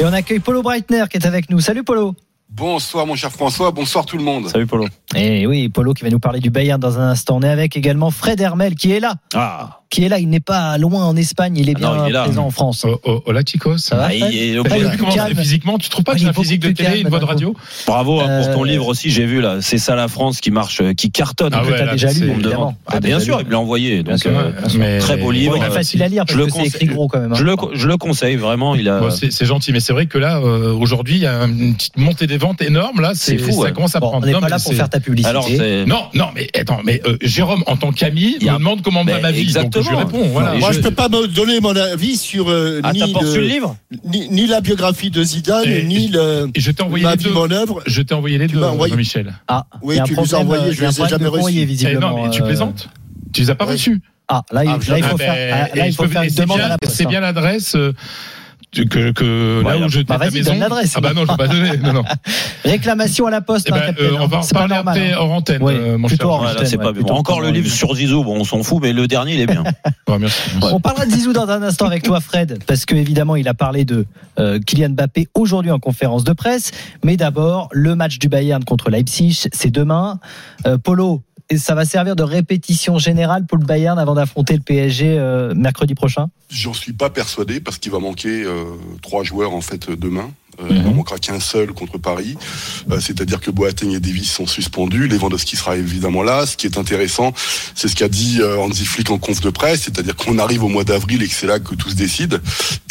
Et on accueille Polo Breitner qui est avec nous. Salut Polo. Bonsoir mon cher François, bonsoir tout le monde. Salut Polo. Et oui, Polo qui va nous parler du Bayern dans un instant. On est avec également Fred Hermel qui est là. Ah, Qui est là. Il n'est pas loin en Espagne. Il est Ah bien non, il est là. présent en France. Oh, oh, hola chicos. Ça va, Ah, Fred il est Comment plus comment calme. physiquement Tu trouves pas Ah, que il j'ai un physique de plus télé, calme, une voix de radio Bravo hein, pour ton Euh, livre aussi, j'ai vu là. C'est ça la France qui marche, euh, qui cartonne. Ah ouais, t'as là, déjà lu, évidemment. Ah, bien sûr, il me l'a envoyé. Donc, sûr, euh, mais- très beau livre. il est facile à lire parce Je le que c'est écrit gros quand même. hein. Je le, conseille vraiment. Il a. Bon, c'est gentil, mais c'est vrai que là, aujourd'hui, il y a une petite montée des ventes énorme. Là, C'est fou, Ça ouais. commence à Bon, prendre. on n'est Non, pas là pour faire ta publicité. Alors. Non, non, mais attends, mais euh, Jérôme, en tant qu'ami, Il me demande comment va ma vie. Donc je exactement. réponds. Voilà. Moi, je- je peux pas me donner mon avis sur euh, Ah, ni, le le- livre ni, ni la biographie de Zidane, Et- ni le, Et je t'ai envoyé ma les vie, deux. mon œuvre. Je t'ai envoyé les Tu deux, envoyé- Jean-Michel. Ah, Oui, tu nous as envoyé, je les ai jamais reçus. Eh visiblement. non, mais tu euh, plaisantes Tu les as pas reçus Ah, là, il, Ah, là, il faut faire, ah, là, il je faut faire une c'est demande bien- à la poste. C'est hein. bien l'adresse euh, que, que là Voilà. où je Bah, ta vas-y, maison. donne l'adresse. Ah bah non, je vais pas donner. Non, non. Réclamation à la poste, Eh hein, ben, Captain, euh, on va en C'est pas parler normal. après hein. hors antenne, euh, mon cher. hors Voilà, antenne, c'est ouais, pas plutôt Encore le livre sur Zizou, bon, on s'en fout, mais le dernier, il est bien. Ouais, merci. On parlera de Zizou dans un instant avec toi, Fred, parce que évidemment, il a parlé de euh, Kylian Mbappé aujourd'hui en conférence de presse. Mais d'abord, le match du Bayern contre Leipzig, c'est demain. Euh, Polo, et ça va servir de répétition générale pour le Bayern avant d'affronter le PSG euh, mercredi prochain? J'en suis pas persuadé parce qu'il va manquer euh, trois joueurs en fait demain. Euh, Mhm. Il en manquera qu'un seul contre Paris. Euh, C'est-à-dire que Boateng et Davis sont suspendus. Lewandowski sera évidemment là. Ce qui est intéressant, c'est ce qu'a dit euh, Hansi Flick en conf de presse, c'est-à-dire qu'on arrive au mois d'avril et que c'est là que tout se décide.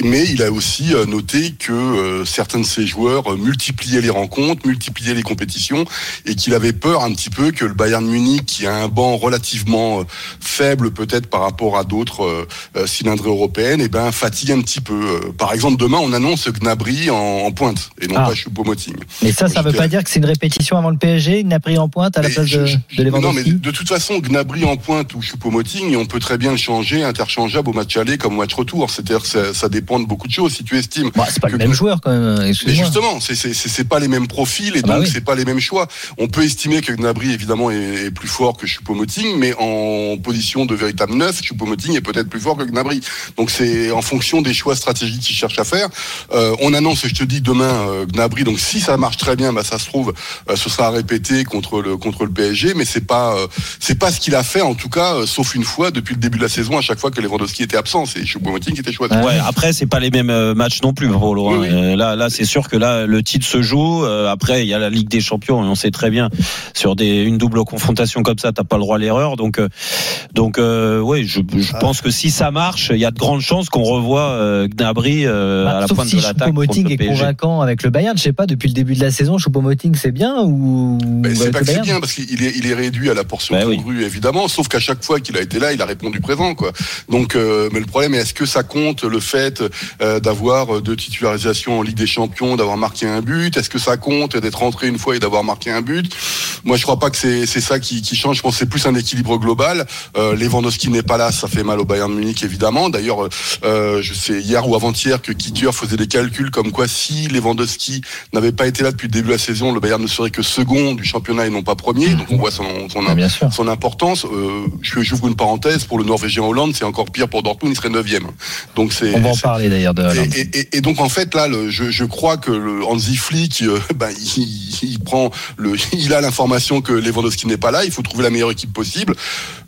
Mais il a aussi euh, noté que euh, certains de ses joueurs multipliaient les rencontres, multipliaient les compétitions et qu'il avait peur un petit peu que le Bayern Munich, qui a un banc relativement faible peut-être par rapport à d'autres cylindrées européennes, et ben fatigue un petit peu. Par exemple, demain, on annonce Gnabry en, en en pointe et non Ah. pas Choupo-Moting. Mais ça, ça Moi, veut pas j'étais- dire que c'est une répétition avant le PSG, pris en pointe à la place de, de non, mais de toute façon, Gnabry en pointe ou Choupo-Moting, on peut très bien le changer interchangeable au match aller comme au match retour. C'est-à-dire que ça, ça dépend de beaucoup de choses. Si tu estimes. Bah, c'est pas le que- même joueur quand même. Mais excuse-moi. justement, c'est c'est c'est c'est pas les mêmes profils et Ah bah donc oui. c'est pas les mêmes choix. On peut estimer que Gnabry évidemment est, est plus fort que Choupo-Moting, mais en position de véritable neuf, Choupo-Moting est peut-être plus fort que Gnabry. Donc c'est en fonction des choix stratégiques qu'il cherche à faire. Euh, on annonce, je te dis demain euh, Gnabry. Donc si ça marche très bien, bah ça se trouve, euh, ce sera à répéter contre le contre le PSG, mais c'est pas euh, c'est pas ce qu'il a fait en tout cas, euh, sauf une fois depuis le début de la saison, à chaque fois que Lewandowski était absent, c'est Choupo-Moting qui était choisi. Ouais, après c'est pas les mêmes euh, matchs non plus Polo. hein. Euh, Là, là, c'est sûr que là le titre se joue. Euh, après, il y a la Ligue des Champions et on sait très bien sur des une double confrontation comme ça, t'as pas le droit à l'erreur. Donc, euh, donc, euh, ouais, je, je pense que si ça marche, il y a de grandes chances qu'on revoie euh, Gnabry euh, Bah, à la sauf pointe si de l'attaque avec le Bayern, je sais pas, depuis le début de la saison, Choupo-Moting c'est bien ou Ben, c'est pas que c'est bien parce qu'il est, il est réduit à la portion Ben congrue évidemment, sauf qu'à chaque fois qu'il a été là, il a répondu présent quoi. Donc, euh, mais le problème est est-ce que ça compte le fait euh, d'avoir euh, deux titularisations en Ligue des Champions, d'avoir marqué un but? Est-ce que ça compte d'être rentré une fois et d'avoir marqué un but? Moi, je crois pas que c'est c'est ça qui, qui change. Je pense que c'est plus un équilibre global. Euh, Lewandowski n'est pas là, ça fait mal au Bayern de Munich évidemment. D'ailleurs, euh, je sais hier ou avant-hier que Kicker faisait des calculs comme quoi si Lewandowski n'avait pas été là depuis le début de la saison, le Bayern ne serait que second du championnat et non pas premier. Donc on voit son, importance. Euh, je j'ouvre une parenthèse pour le Norvégien Hollande, c'est encore pire pour Dortmund, il serait neuvième. Donc c'est On va en parler d'ailleurs de et, et- et donc en fait là, le, je, je crois que le Hansi Flick, euh, ben, il, il prend le, il a l'information que Lewandowski n'est pas là. Il faut trouver la meilleure équipe possible.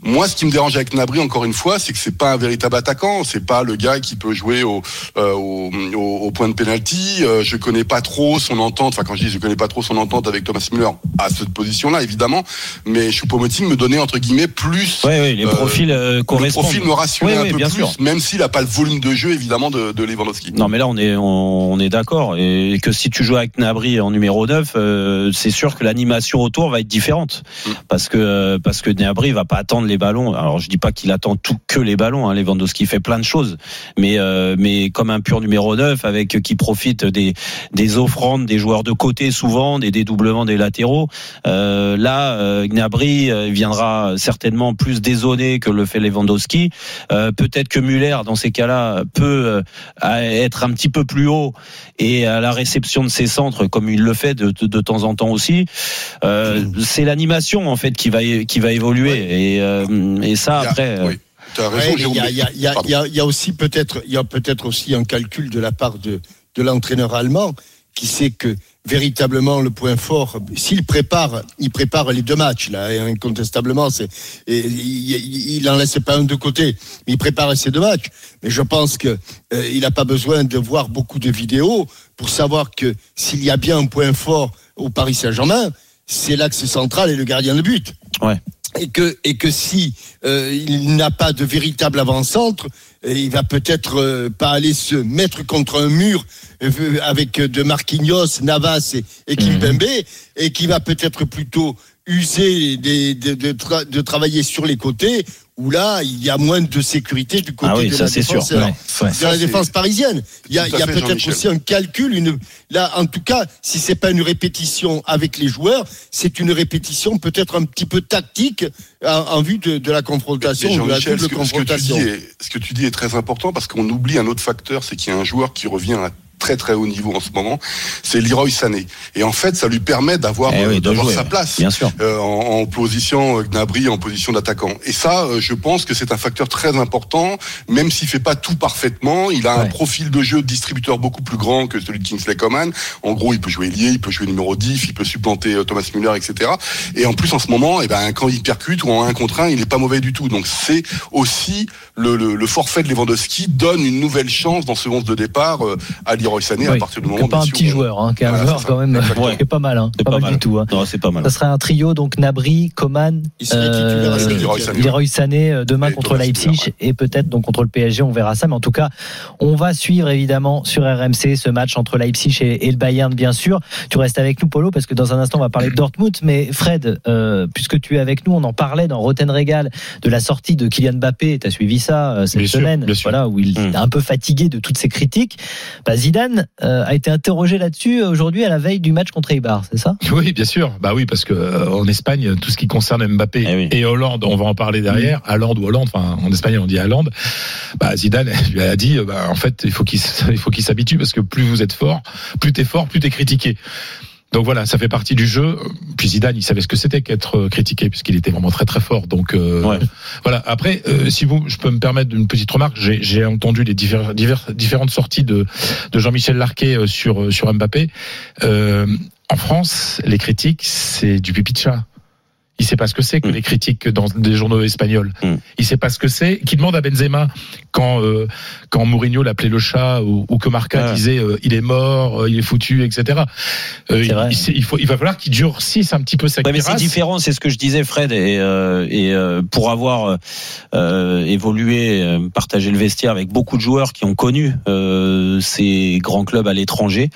Moi, ce qui me dérange avec Nabry, encore une fois, c'est que c'est pas un véritable attaquant. C'est pas le gars qui peut jouer au, euh, au, au- au point de penalty. Je connais pas trop son entente. Enfin, quand je dis je connais pas trop son entente avec Thomas Müller à cette position-là, évidemment. Mais Choupo-Moting me donnait entre guillemets plus. Ouais, ouais, les euh, profils euh, le profil me rassurait Ouais, un ouais, peu bien plus, sûr. même s'il a pas le volume de jeu évidemment de, de Lewandowski. Non, mais là, on est, on, on est d'accord. Et que si tu joues avec Nabry en numéro 9, euh, c'est sûr que l'animation autour va être différente. Mm. Parce que, euh, parce que Nabry va pas attendre les ballons. Alors, je dis pas qu'il attend tout que les ballons. Hein. Lewandowski fait plein de choses. Mais, euh, mais comme un pur numéro 9, avec, qui profite des, des offrandes des joueurs de côté souvent, des dédoublements des latéraux. Euh, là, euh, Gnabry euh, viendra certainement plus dézonné que le fait Lewandowski. Euh, Peut-être que Muller, dans ces cas-là, peut euh, être un petit peu plus haut et à la réception de ses centres, comme il le fait de, de, de temps en temps aussi. Euh, C'est l'animation en fait qui va qui va évoluer et, euh, et ça Il a- après. Oui. Tu as Ouais, il y a, il y il y il y a- il y a aussi peut-être, il y a peut-être aussi un calcul de la part de, de l'entraîneur allemand qui sait que véritablement le point fort, s'il prépare, il prépare les deux matchs là, et incontestablement, c'est, il, il en laisse pas un de côté, il prépare ces deux matchs. Mais je pense que euh, il n'a pas besoin de voir beaucoup de vidéos pour savoir que s'il y a bien un point fort au Paris Saint-Germain, c'est l'axe central et le gardien de but ouais. et que et que si euh, il n'a pas de véritable avant-centre, euh, il va peut-être euh, pas aller se mettre contre un mur avec de Marquinhos, Navas et, et Kimpembe, et qui va peut-être plutôt user des- de, de, tra- de travailler sur les côtés où là il y a moins de sécurité du côté Ah oui, de ça, la défense, sûr. euh, Ouais, de ouais. la défense parisienne. Il y a, peut-être aussi un calcul, une là en tout cas si c'est pas une répétition avec les joueurs, c'est une répétition peut-être un petit peu tactique en, en vue de, de la confrontation, de la double ce que, ce que tu confrontation. dis est, ce que tu dis est très important parce qu'on oublie un autre facteur, c'est qu'il y a un joueur qui revient à très très haut niveau en ce moment, c'est Leroy Sané. Et en fait, ça lui permet d'avoir Eh oui, euh, d'avoir sa place Bien sûr. euh, en, en position euh, Gnabry, en position d'attaquant. Et ça, euh, je pense que c'est un facteur très important, même s'il fait pas tout parfaitement. Il a un Ouais. profil de jeu de distributeur beaucoup plus grand que celui de Kingsley Coman. En gros, il peut jouer lié, il peut jouer numéro 10, il peut supplanter Thomas Müller, etc. Et en plus, en ce moment, eh ben, quand il percute ou en 1 contre 1, il est pas mauvais du tout. Donc c'est aussi le, le, le forfait de Lewandowski donne une nouvelle chance dans ce 11 de départ à Leroy Sané à Oui, partir du qui moment est pas un petit joueur, hein, qui est un Voilà, joueur quand même qui est pas mal, hein, C'est pas, pas mal, mal. du tout. hein. Non, c'est pas mal. Ça serait un trio donc Nabry, Coman, euh. Leroy Sané. Leroy Sané euh, demain Et contre Leipzig et peut-être donc contre le PSG, on verra ça. Mais en tout cas, on va suivre évidemment sur RMC ce match entre Leipzig et, et le Bayern, bien sûr. Tu restes avec nous, Polo, parce que dans un instant on va parler de Dortmund. Mais Fred, euh, puisque tu es avec nous, on en parlait dans Roten Régal de la sortie de Kylian Mbappé. Tu as suivi ça euh, cette Bien sûr, semaine, bien sûr. voilà, où il Mm. est un peu fatigué de toutes ces critiques. Bah, Zidane euh, a été interrogé là-dessus aujourd'hui à la veille du match contre Eibar, c'est ça? Oui, bien sûr. Bah oui, parce que euh, en Espagne, tout ce qui concerne Mbappé Eh oui. et Hollande, on va en parler derrière. Hollande ou Hollande, enfin en espagnol on dit Hollande. Bah Zidane lui a dit, euh, bah en fait il faut qu'il il faut qu'il s'habitue parce que plus vous êtes fort, plus t'es fort, plus t'es critiqué. Donc voilà, ça fait partie du jeu. Puis Zidane, il savait ce que c'était qu'être euh, critiqué puisqu'il était vraiment très très fort. Donc euh, voilà. Après, euh, si vous, je peux me permettre une petite remarque. J'ai entendu les divers, divers- différentes sorties de, de Jean-Michel Larquet euh, sur sur Mbappé. Euh, en France, les critiques, c'est du pipi de chat. Il sait pas ce que c'est que les critiques dans des journaux espagnols. Il sait pas ce que c'est. Qui demande à Benzema quand euh, quand Mourinho l'appelait le chat ou, ou que Marca Ouais. disait euh, il est mort, euh, il est foutu, etc. Il, il sait- il faut, il va falloir qu'il durcisse un petit peu sa Ouais, mais c'est différent, c'est ce que je disais, Fred, et, et pour avoir évolué, partagé le vestiaire avec beaucoup de joueurs qui ont connu ces grands clubs à l'étranger,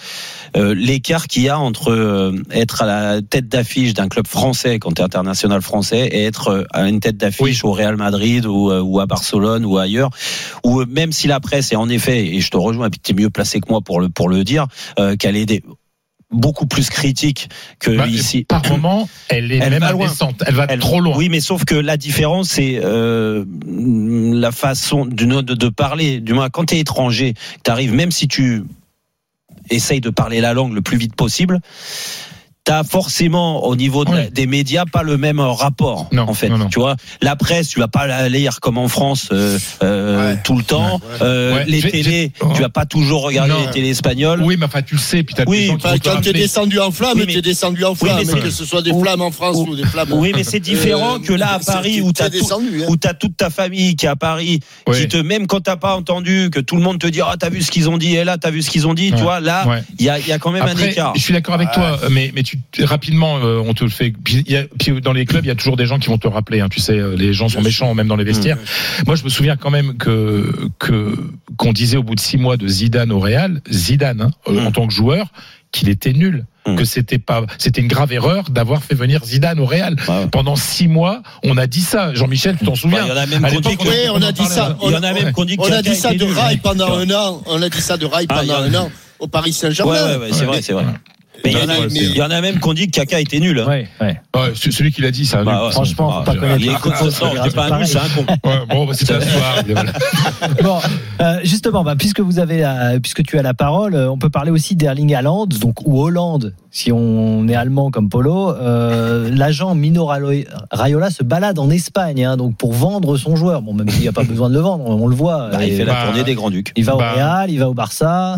l'écart qu'il y a entre être à la tête d'affiche d'un club français quand tu es international français et être euh, à une tête d'affiche au Real Madrid ou, euh, ou à Barcelone ou ailleurs, où euh, même si la presse est en effet, et je te rejoins, tu es mieux placé que moi pour le, pour le dire, euh, qu'elle est des beaucoup plus critique que Bah, ici. Par moment, elle est même va loin. indécente. Elle va trop loin. Oui, mais sauf que la différence, c'est euh, la façon de, de, de parler. Du moins, quand tu es étranger, tu arrives, même si tu essayes de parler la langue le plus vite possible, T'as forcément au niveau de des médias pas le même rapport en fait. Tu vois, la presse, tu vas pas la lire comme en France euh, euh, tout le temps. Euh, Ouais. Les télés, tu vas pas toujours regarder les télés espagnoles. Oui, mais enfin, tu le sais, puis t'as des Oui, gens qui Quand t'es descendu en flamme, Oui, mais- t'es descendu en Oui, flamme, mais c'est- que ce soit des flammes en France ou des flammes. Oui, mais c'est différent que là à Paris où t'as tout- hein. où t'as toute ta famille qui est à Paris, qui te même quand t'as pas entendu que tout le monde te dit ah t'as vu ce qu'ils ont dit et là t'as vu ce qu'ils ont dit, tu vois là il y a il y a quand même un écart. Je suis d'accord avec toi, mais mais tu rapidement euh, on te le fait. Puis, y a- puis dans les clubs, il y a toujours des gens qui vont te rappeler. hein, tu sais, euh, les gens sont méchants même dans les vestiaires. Moi, je me souviens quand même que que qu'on disait au bout de six mois de Zidane au Real, Zidane hein, euh, en tant que joueur, qu'il était nul. Que c'était pas, c'était une grave erreur d'avoir fait venir Zidane au Real. Pendant six mois, on a dit ça. Jean-Michel, tu t'en souviens? Il y en a même l'époque, dit que- on a dit ça. On, a même qui ont dit on a dit ça de. Rail pendant un an. On a dit ça de Rail Ah, pendant un an au Paris Saint-Germain. Ouais, ouais, ouais, c'est vrai, c'est vrai. Mais il y en a, il y en a même qui ont dit que Kaka était nul. hein. Ouais, ouais. Ouais, c'est celui qui l'a dit, ça. Bah ouais. Franchement, faut pas Ah, connaître il est les con- causes, non, c'est c'est pas un nul, c'est un con. Ouais, bon, bah, c'était la soirée. Bon, euh, justement, bah, puisque vous avez, puisque tu as la parole, euh, on peut parler aussi d'Erling Haaland, donc ou Hollande, si on est allemand comme Polo. Euh, L'agent Mino Raiola se balade en Espagne, hein, donc pour vendre son joueur. Bon, même s'il n'y a pas besoin de le vendre, on le voit. Bah, il fait la Bah, tournée des Grands Ducs. Il va au Real, il va au Barça.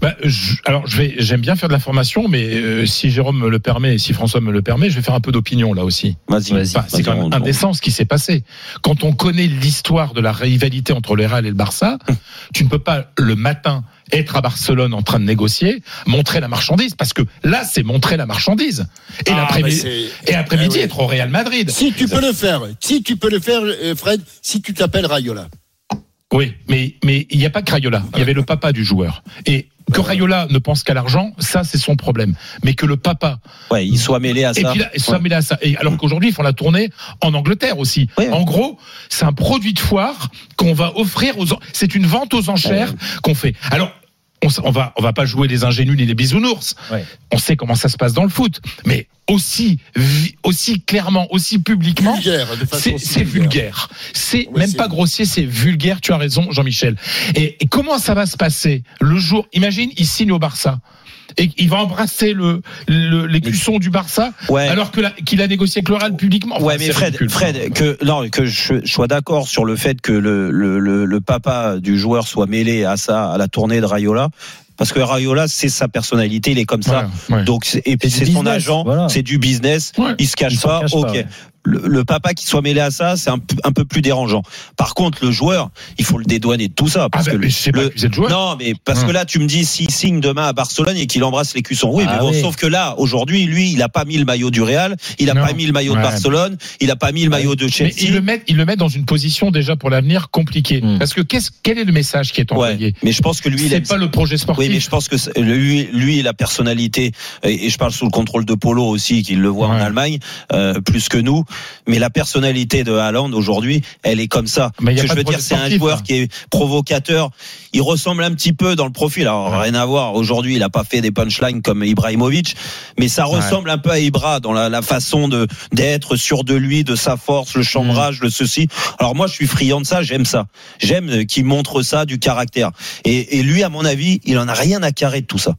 Bah, je- alors, je vais, j'aime bien faire de la formation, mais euh, si Jérôme me le permet et si François me le permet, je vais faire un peu d'opinion là aussi. Vas-y, Vas-y. C'est quand même indécent ce qui s'est passé. Quand on connaît l'histoire de la rivalité entre le Real et le Barça, tu ne peux pas le matin être à Barcelone en train de négocier, montrer la marchandise, parce que là, c'est montrer la marchandise. Et Ah, l'après-midi, et après-midi, Eh oui. être au Real Madrid. Si tu peux le faire, si tu peux le faire, euh, Fred, si tu t'appelles Rayola. Oui, mais mais il n'y a pas que Rayola. Il y avait le papa du joueur. Et que Rayola ne pense qu'à l'argent, ça c'est son problème. Mais que le papa Ouais, il soit mêlé à et ça. puis là, il soit mêlé à ça. Et alors qu'aujourd'hui ils font la tournée en Angleterre aussi. En gros, c'est un produit de foire qu'on va offrir aux. C'est une vente aux enchères qu'on fait. Alors. On, on va on va pas jouer les ingénus ni les bisounours. On sait comment ça se passe dans le foot, mais aussi aussi clairement, aussi publiquement, c'est vulgaire. C'est même pas grossier, c'est vulgaire. Tu as raison, Jean-Michel. Et, et comment ça va se passer le jour? Imagine, il signe au Barça. Et il va embrasser le, le l'écusson du Barça Ouais. alors que qu'il a négocié avec le Real publiquement. Enfin, Ouais, mais Fred, ridicule. Fred, que non, que je, je sois d'accord sur le fait que le, le, le, le papa du joueur soit mêlé à ça, à la tournée de Rayola. Parce que Rayola, c'est sa personnalité, il est comme ça. Ouais. Donc, c'est- et puis C'est c'est du son agent, voilà. c'est du business. Ouais. Il se cache Il pas. cache ok. pas, ouais. Le, le papa qui soit mêlé à ça, c'est un, un peu plus dérangeant. Par contre, le joueur, il faut le dédouaner de tout ça. Parce Ah que mais pas le, le joueur. non, mais parce Hum. que là, tu me dis s'il signe demain à Barcelone et qu'il embrasse les cuissons. Oui, Ah mais bon, oui. sauf que là, aujourd'hui, lui, il a pas mis le maillot du Real, il a Non. pas mis le maillot de. Barcelone, il a pas mis le maillot de Mais Chelsea. il le met, il le met dans une position déjà pour l'avenir compliquée. Mm. Parce que qu'est-ce, quel est le message qui est envoyé? Ouais, mais je pense que lui, C'est pas le projet sportif. Oui, mais je pense que lui, lui, la personnalité, et je parle sous le contrôle de Polo aussi, qu'il le voit en. Allemagne, euh, plus que nous. Mais la personnalité de Haaland aujourd'hui, elle est comme ça. Mais Ce que je veux dire, c'est un joueur hein. qui est provocateur. Il ressemble un petit peu dans le profil. Alors rien à voir. Aujourd'hui, il a pas fait des punchlines comme Ibrahimovic, mais ça Ouais. ressemble un peu à Ibra dans la, la façon de d'être sûr de lui, de sa force, le chambrage, le ceci. Alors moi, je suis friand de ça. J'aime ça. J'aime euh, qu'il montre ça, du caractère. Et, et lui, à mon avis, il en a rien à carrer de tout ça.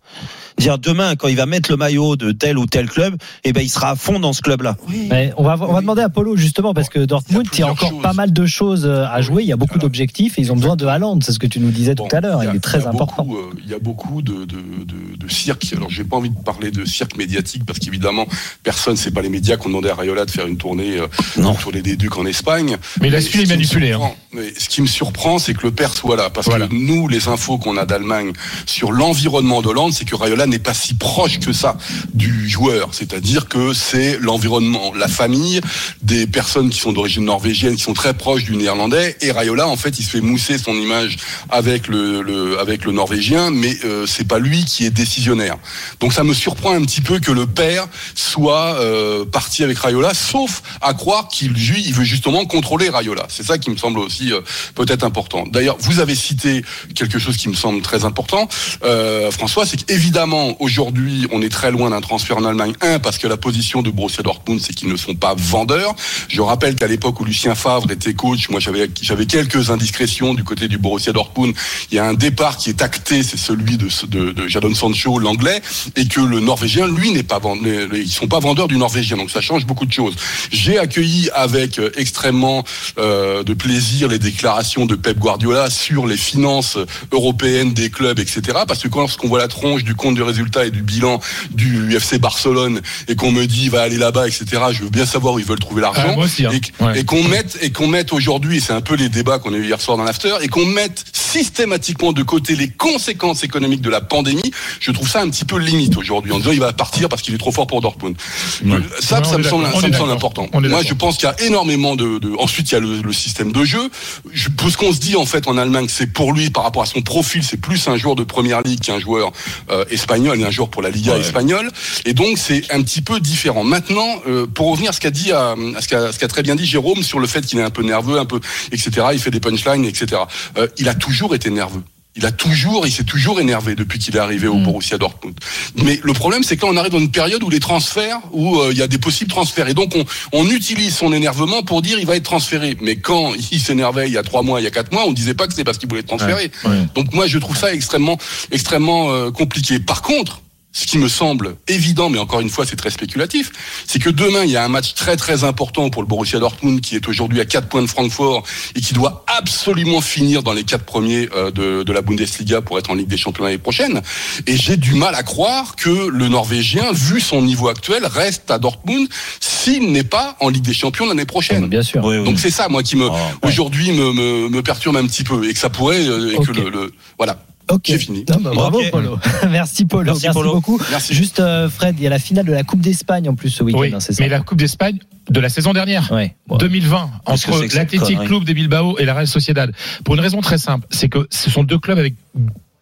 Dire demain, quand il va mettre le maillot de tel ou tel club, eh ben, il sera à fond dans ce club-là. Mais on va on va demander à Polo justement parce que Dortmund il y a, encore pas mal de choses euh, à jouer, il y a beaucoup d'objectifs et ils ont besoin de Haaland, c'est ce que tu nous disais tout à l'heure, il est très important. beaucoup, euh, il y a beaucoup de, de, de, de cirque. Alors, j'ai pas envie de parler de cirque médiatique parce qu'évidemment, personne, c'est pas les médias qui ont demandé à Rayola de faire une tournée euh, sur les Déducs en Espagne. Mais il a ce su les qui me manipuler, surprend- hein. Mais ce qui me surprend, c'est que le père soit là. Parce Voilà. que nous, les infos qu'on a d'Allemagne sur l'environnement d'Hollande, c'est que Rayola n'est pas si proche que ça du joueur. C'est-à-dire que c'est l'environnement, la famille des personnes qui sont d'origine norvégienne, qui sont très proches du néerlandais. Et Rayola, en fait, il se fait mousser son image avec le, le- avec le norvégien, mais euh, c'est pas lui qui est décisionnaire. Donc ça me surprend un petit peu que le père soit euh, parti avec Rayola, sauf à croire qu'il il veut justement contrôler Rayola. C'est ça qui me semble aussi euh, peut-être important. D'ailleurs, vous avez cité quelque chose qui me semble très important, euh, François, c'est qu'évidemment aujourd'hui, on est très loin d'un transfert en Allemagne. Un, parce que la position de Borussia Dortmund, c'est qu'ils ne sont pas Je rappelle qu'à l'époque où Lucien Favre était coach, moi j'avais quelques indiscrétions du côté du Borussia Dortmund. Il y a un départ qui est acté, c'est celui de, de, Jadon Sancho, l'anglais, et que le norvégien, lui, n'est pas vendeur. Ils sont pas vendeurs du norvégien, donc ça change beaucoup de choses. J'ai accueilli avec euh, extrêmement euh, de plaisir les déclarations de Pep Guardiola sur les finances européennes des clubs, etc. Parce que quand lorsqu'on voit la tronche du compte du résultat et du bilan du FC Barcelone et qu'on me dit va aller là-bas, etc. Je veux bien savoir où ils veulent trouver l'argent Ah, hein. et, Ouais. et qu'on mette et qu'on mette aujourd'hui, c'est un peu les débats qu'on a eu hier soir dans l'after, et qu'on mette systématiquement de côté les conséquences économiques de la pandémie. Je trouve ça un petit peu limite aujourd'hui en disant il va partir parce qu'il est trop fort pour Dortmund. Ça, ça me semble, ça me semble important. Moi, je pense qu'il y a énormément de, de- ensuite il y a le, le système de jeu. Je, pour ce qu'on se dit en fait en Allemagne, c'est pour lui par rapport à son profil, c'est plus un joueur de première ligue qu'un joueur euh, espagnol et un joueur pour la Liga espagnole. Et donc c'est un petit peu différent. Maintenant, euh, pour revenir à ce qu'a dit, à, à ce qu'a ce qu'a très bien dit Jérôme sur le fait qu'il est un peu nerveux, un peu etc. Il fait des punchlines, etc. Euh, il a toujours été nerveux. Il a toujours, il s'est toujours énervé depuis qu'il est arrivé au Borussia Dortmund. Mais le problème, c'est là, on arrive dans une période où les transferts, où euh, il y a des possibles transferts, et donc on, on utilise son énervement pour dire il va être transféré. Mais quand il s'énervait il y a trois mois, il y a quatre mois, on disait pas que c'est parce qu'il voulait être transféré. Ouais, ouais. Donc moi, je trouve ça extrêmement, extrêmement euh, compliqué. Par contre, ce qui me semble évident, mais encore une fois, c'est très spéculatif, c'est que demain, il y a un match très très important pour le Borussia Dortmund, qui est aujourd'hui à 4 points de Francfort et qui doit absolument finir dans les quatre premiers euh, de, de la Bundesliga pour être en Ligue des Champions l'année prochaine. Et j'ai du mal à croire que le Norvégien, vu son niveau actuel, reste à Dortmund s'il n'est pas en Ligue des Champions l'année prochaine. Bien sûr. Donc c'est ça, moi, qui me aujourd'hui me, me, me perturbe un petit peu et que ça pourrait euh, et que le, le- voilà. Ok. J'ai fini. Non, bah, bravo Ok. Polo. Merci Polo. Merci, Merci, Polo. beaucoup. Merci. Juste euh, Fred, il y a la finale de la Coupe d'Espagne en plus ce week-end, Oui, hein, c'est ça mais la Coupe d'Espagne de la saison dernière, Ouais. Bon. 2020, Qu'est-ce que entre l'Athletic Club de Bilbao et la Real Sociedad. Pour une raison très simple, c'est que ce sont deux clubs avec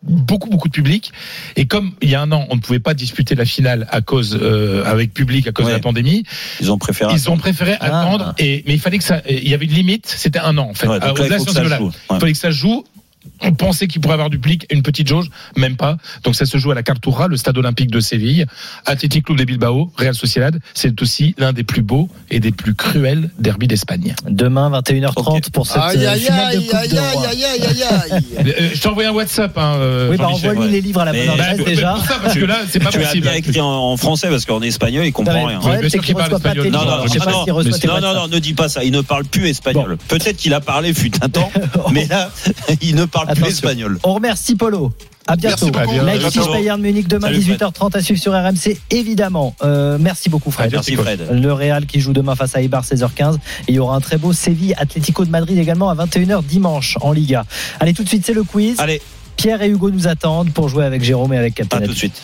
beaucoup beaucoup de public et comme il y a un an on ne pouvait pas disputer la finale à cause euh, avec public à cause Ouais. de la pandémie Ils ont préféré. ils ont préféré Ah. attendre et mais il fallait que ça il y avait une limite c'était un an en fait Ouais, là, il faut que ça fallait que ça joue on pensait qu'il pourrait avoir du public, une petite jauge, même pas. Donc ça se joue à la Cartura, le stade olympique de Séville. Athletic Club de Bilbao, Real Sociedad, c'est aussi l'un des plus beaux et des plus cruels derbys d'Espagne. Demain 21h30 pour cette Aïe, euh, aïe, finale de aïe, Coupe aïe, de aïe, Roi. aïe, aïe, aïe, aïe. Euh, je t'ai envoyé un WhatsApp. Hein, euh, Oui, bah envoie-lui les livres à la bonne Mais- adresse Bah, déjà. pour ça, parce que là, c'est pas Tu as possible. bien écrit en, en français parce qu'en espagnol, il comprend rien. c'est qu'il parle espagnol. Non, non, non, ne dis pas ça. Il ne parle plus espagnol. Peut-être qu'il a parlé fut un temps, mais là, il ne parle plus espagnol. On remercie Polo. À bientôt. Merci beaucoup. À Leipzig. Bayern Munich demain Salut, Fred. 18h30 à suivre sur RMC évidemment. Euh, merci beaucoup Fred. Merci Fred. Le Real qui joue demain face à Eibar 16h15 et il y aura un très beau Séville Atlético de Madrid également à 21h dimanche en Liga. Allez tout de suite c'est le quiz. Allez, Pierre et Hugo nous attendent pour jouer avec Jérôme et avec Captain à tout de suite.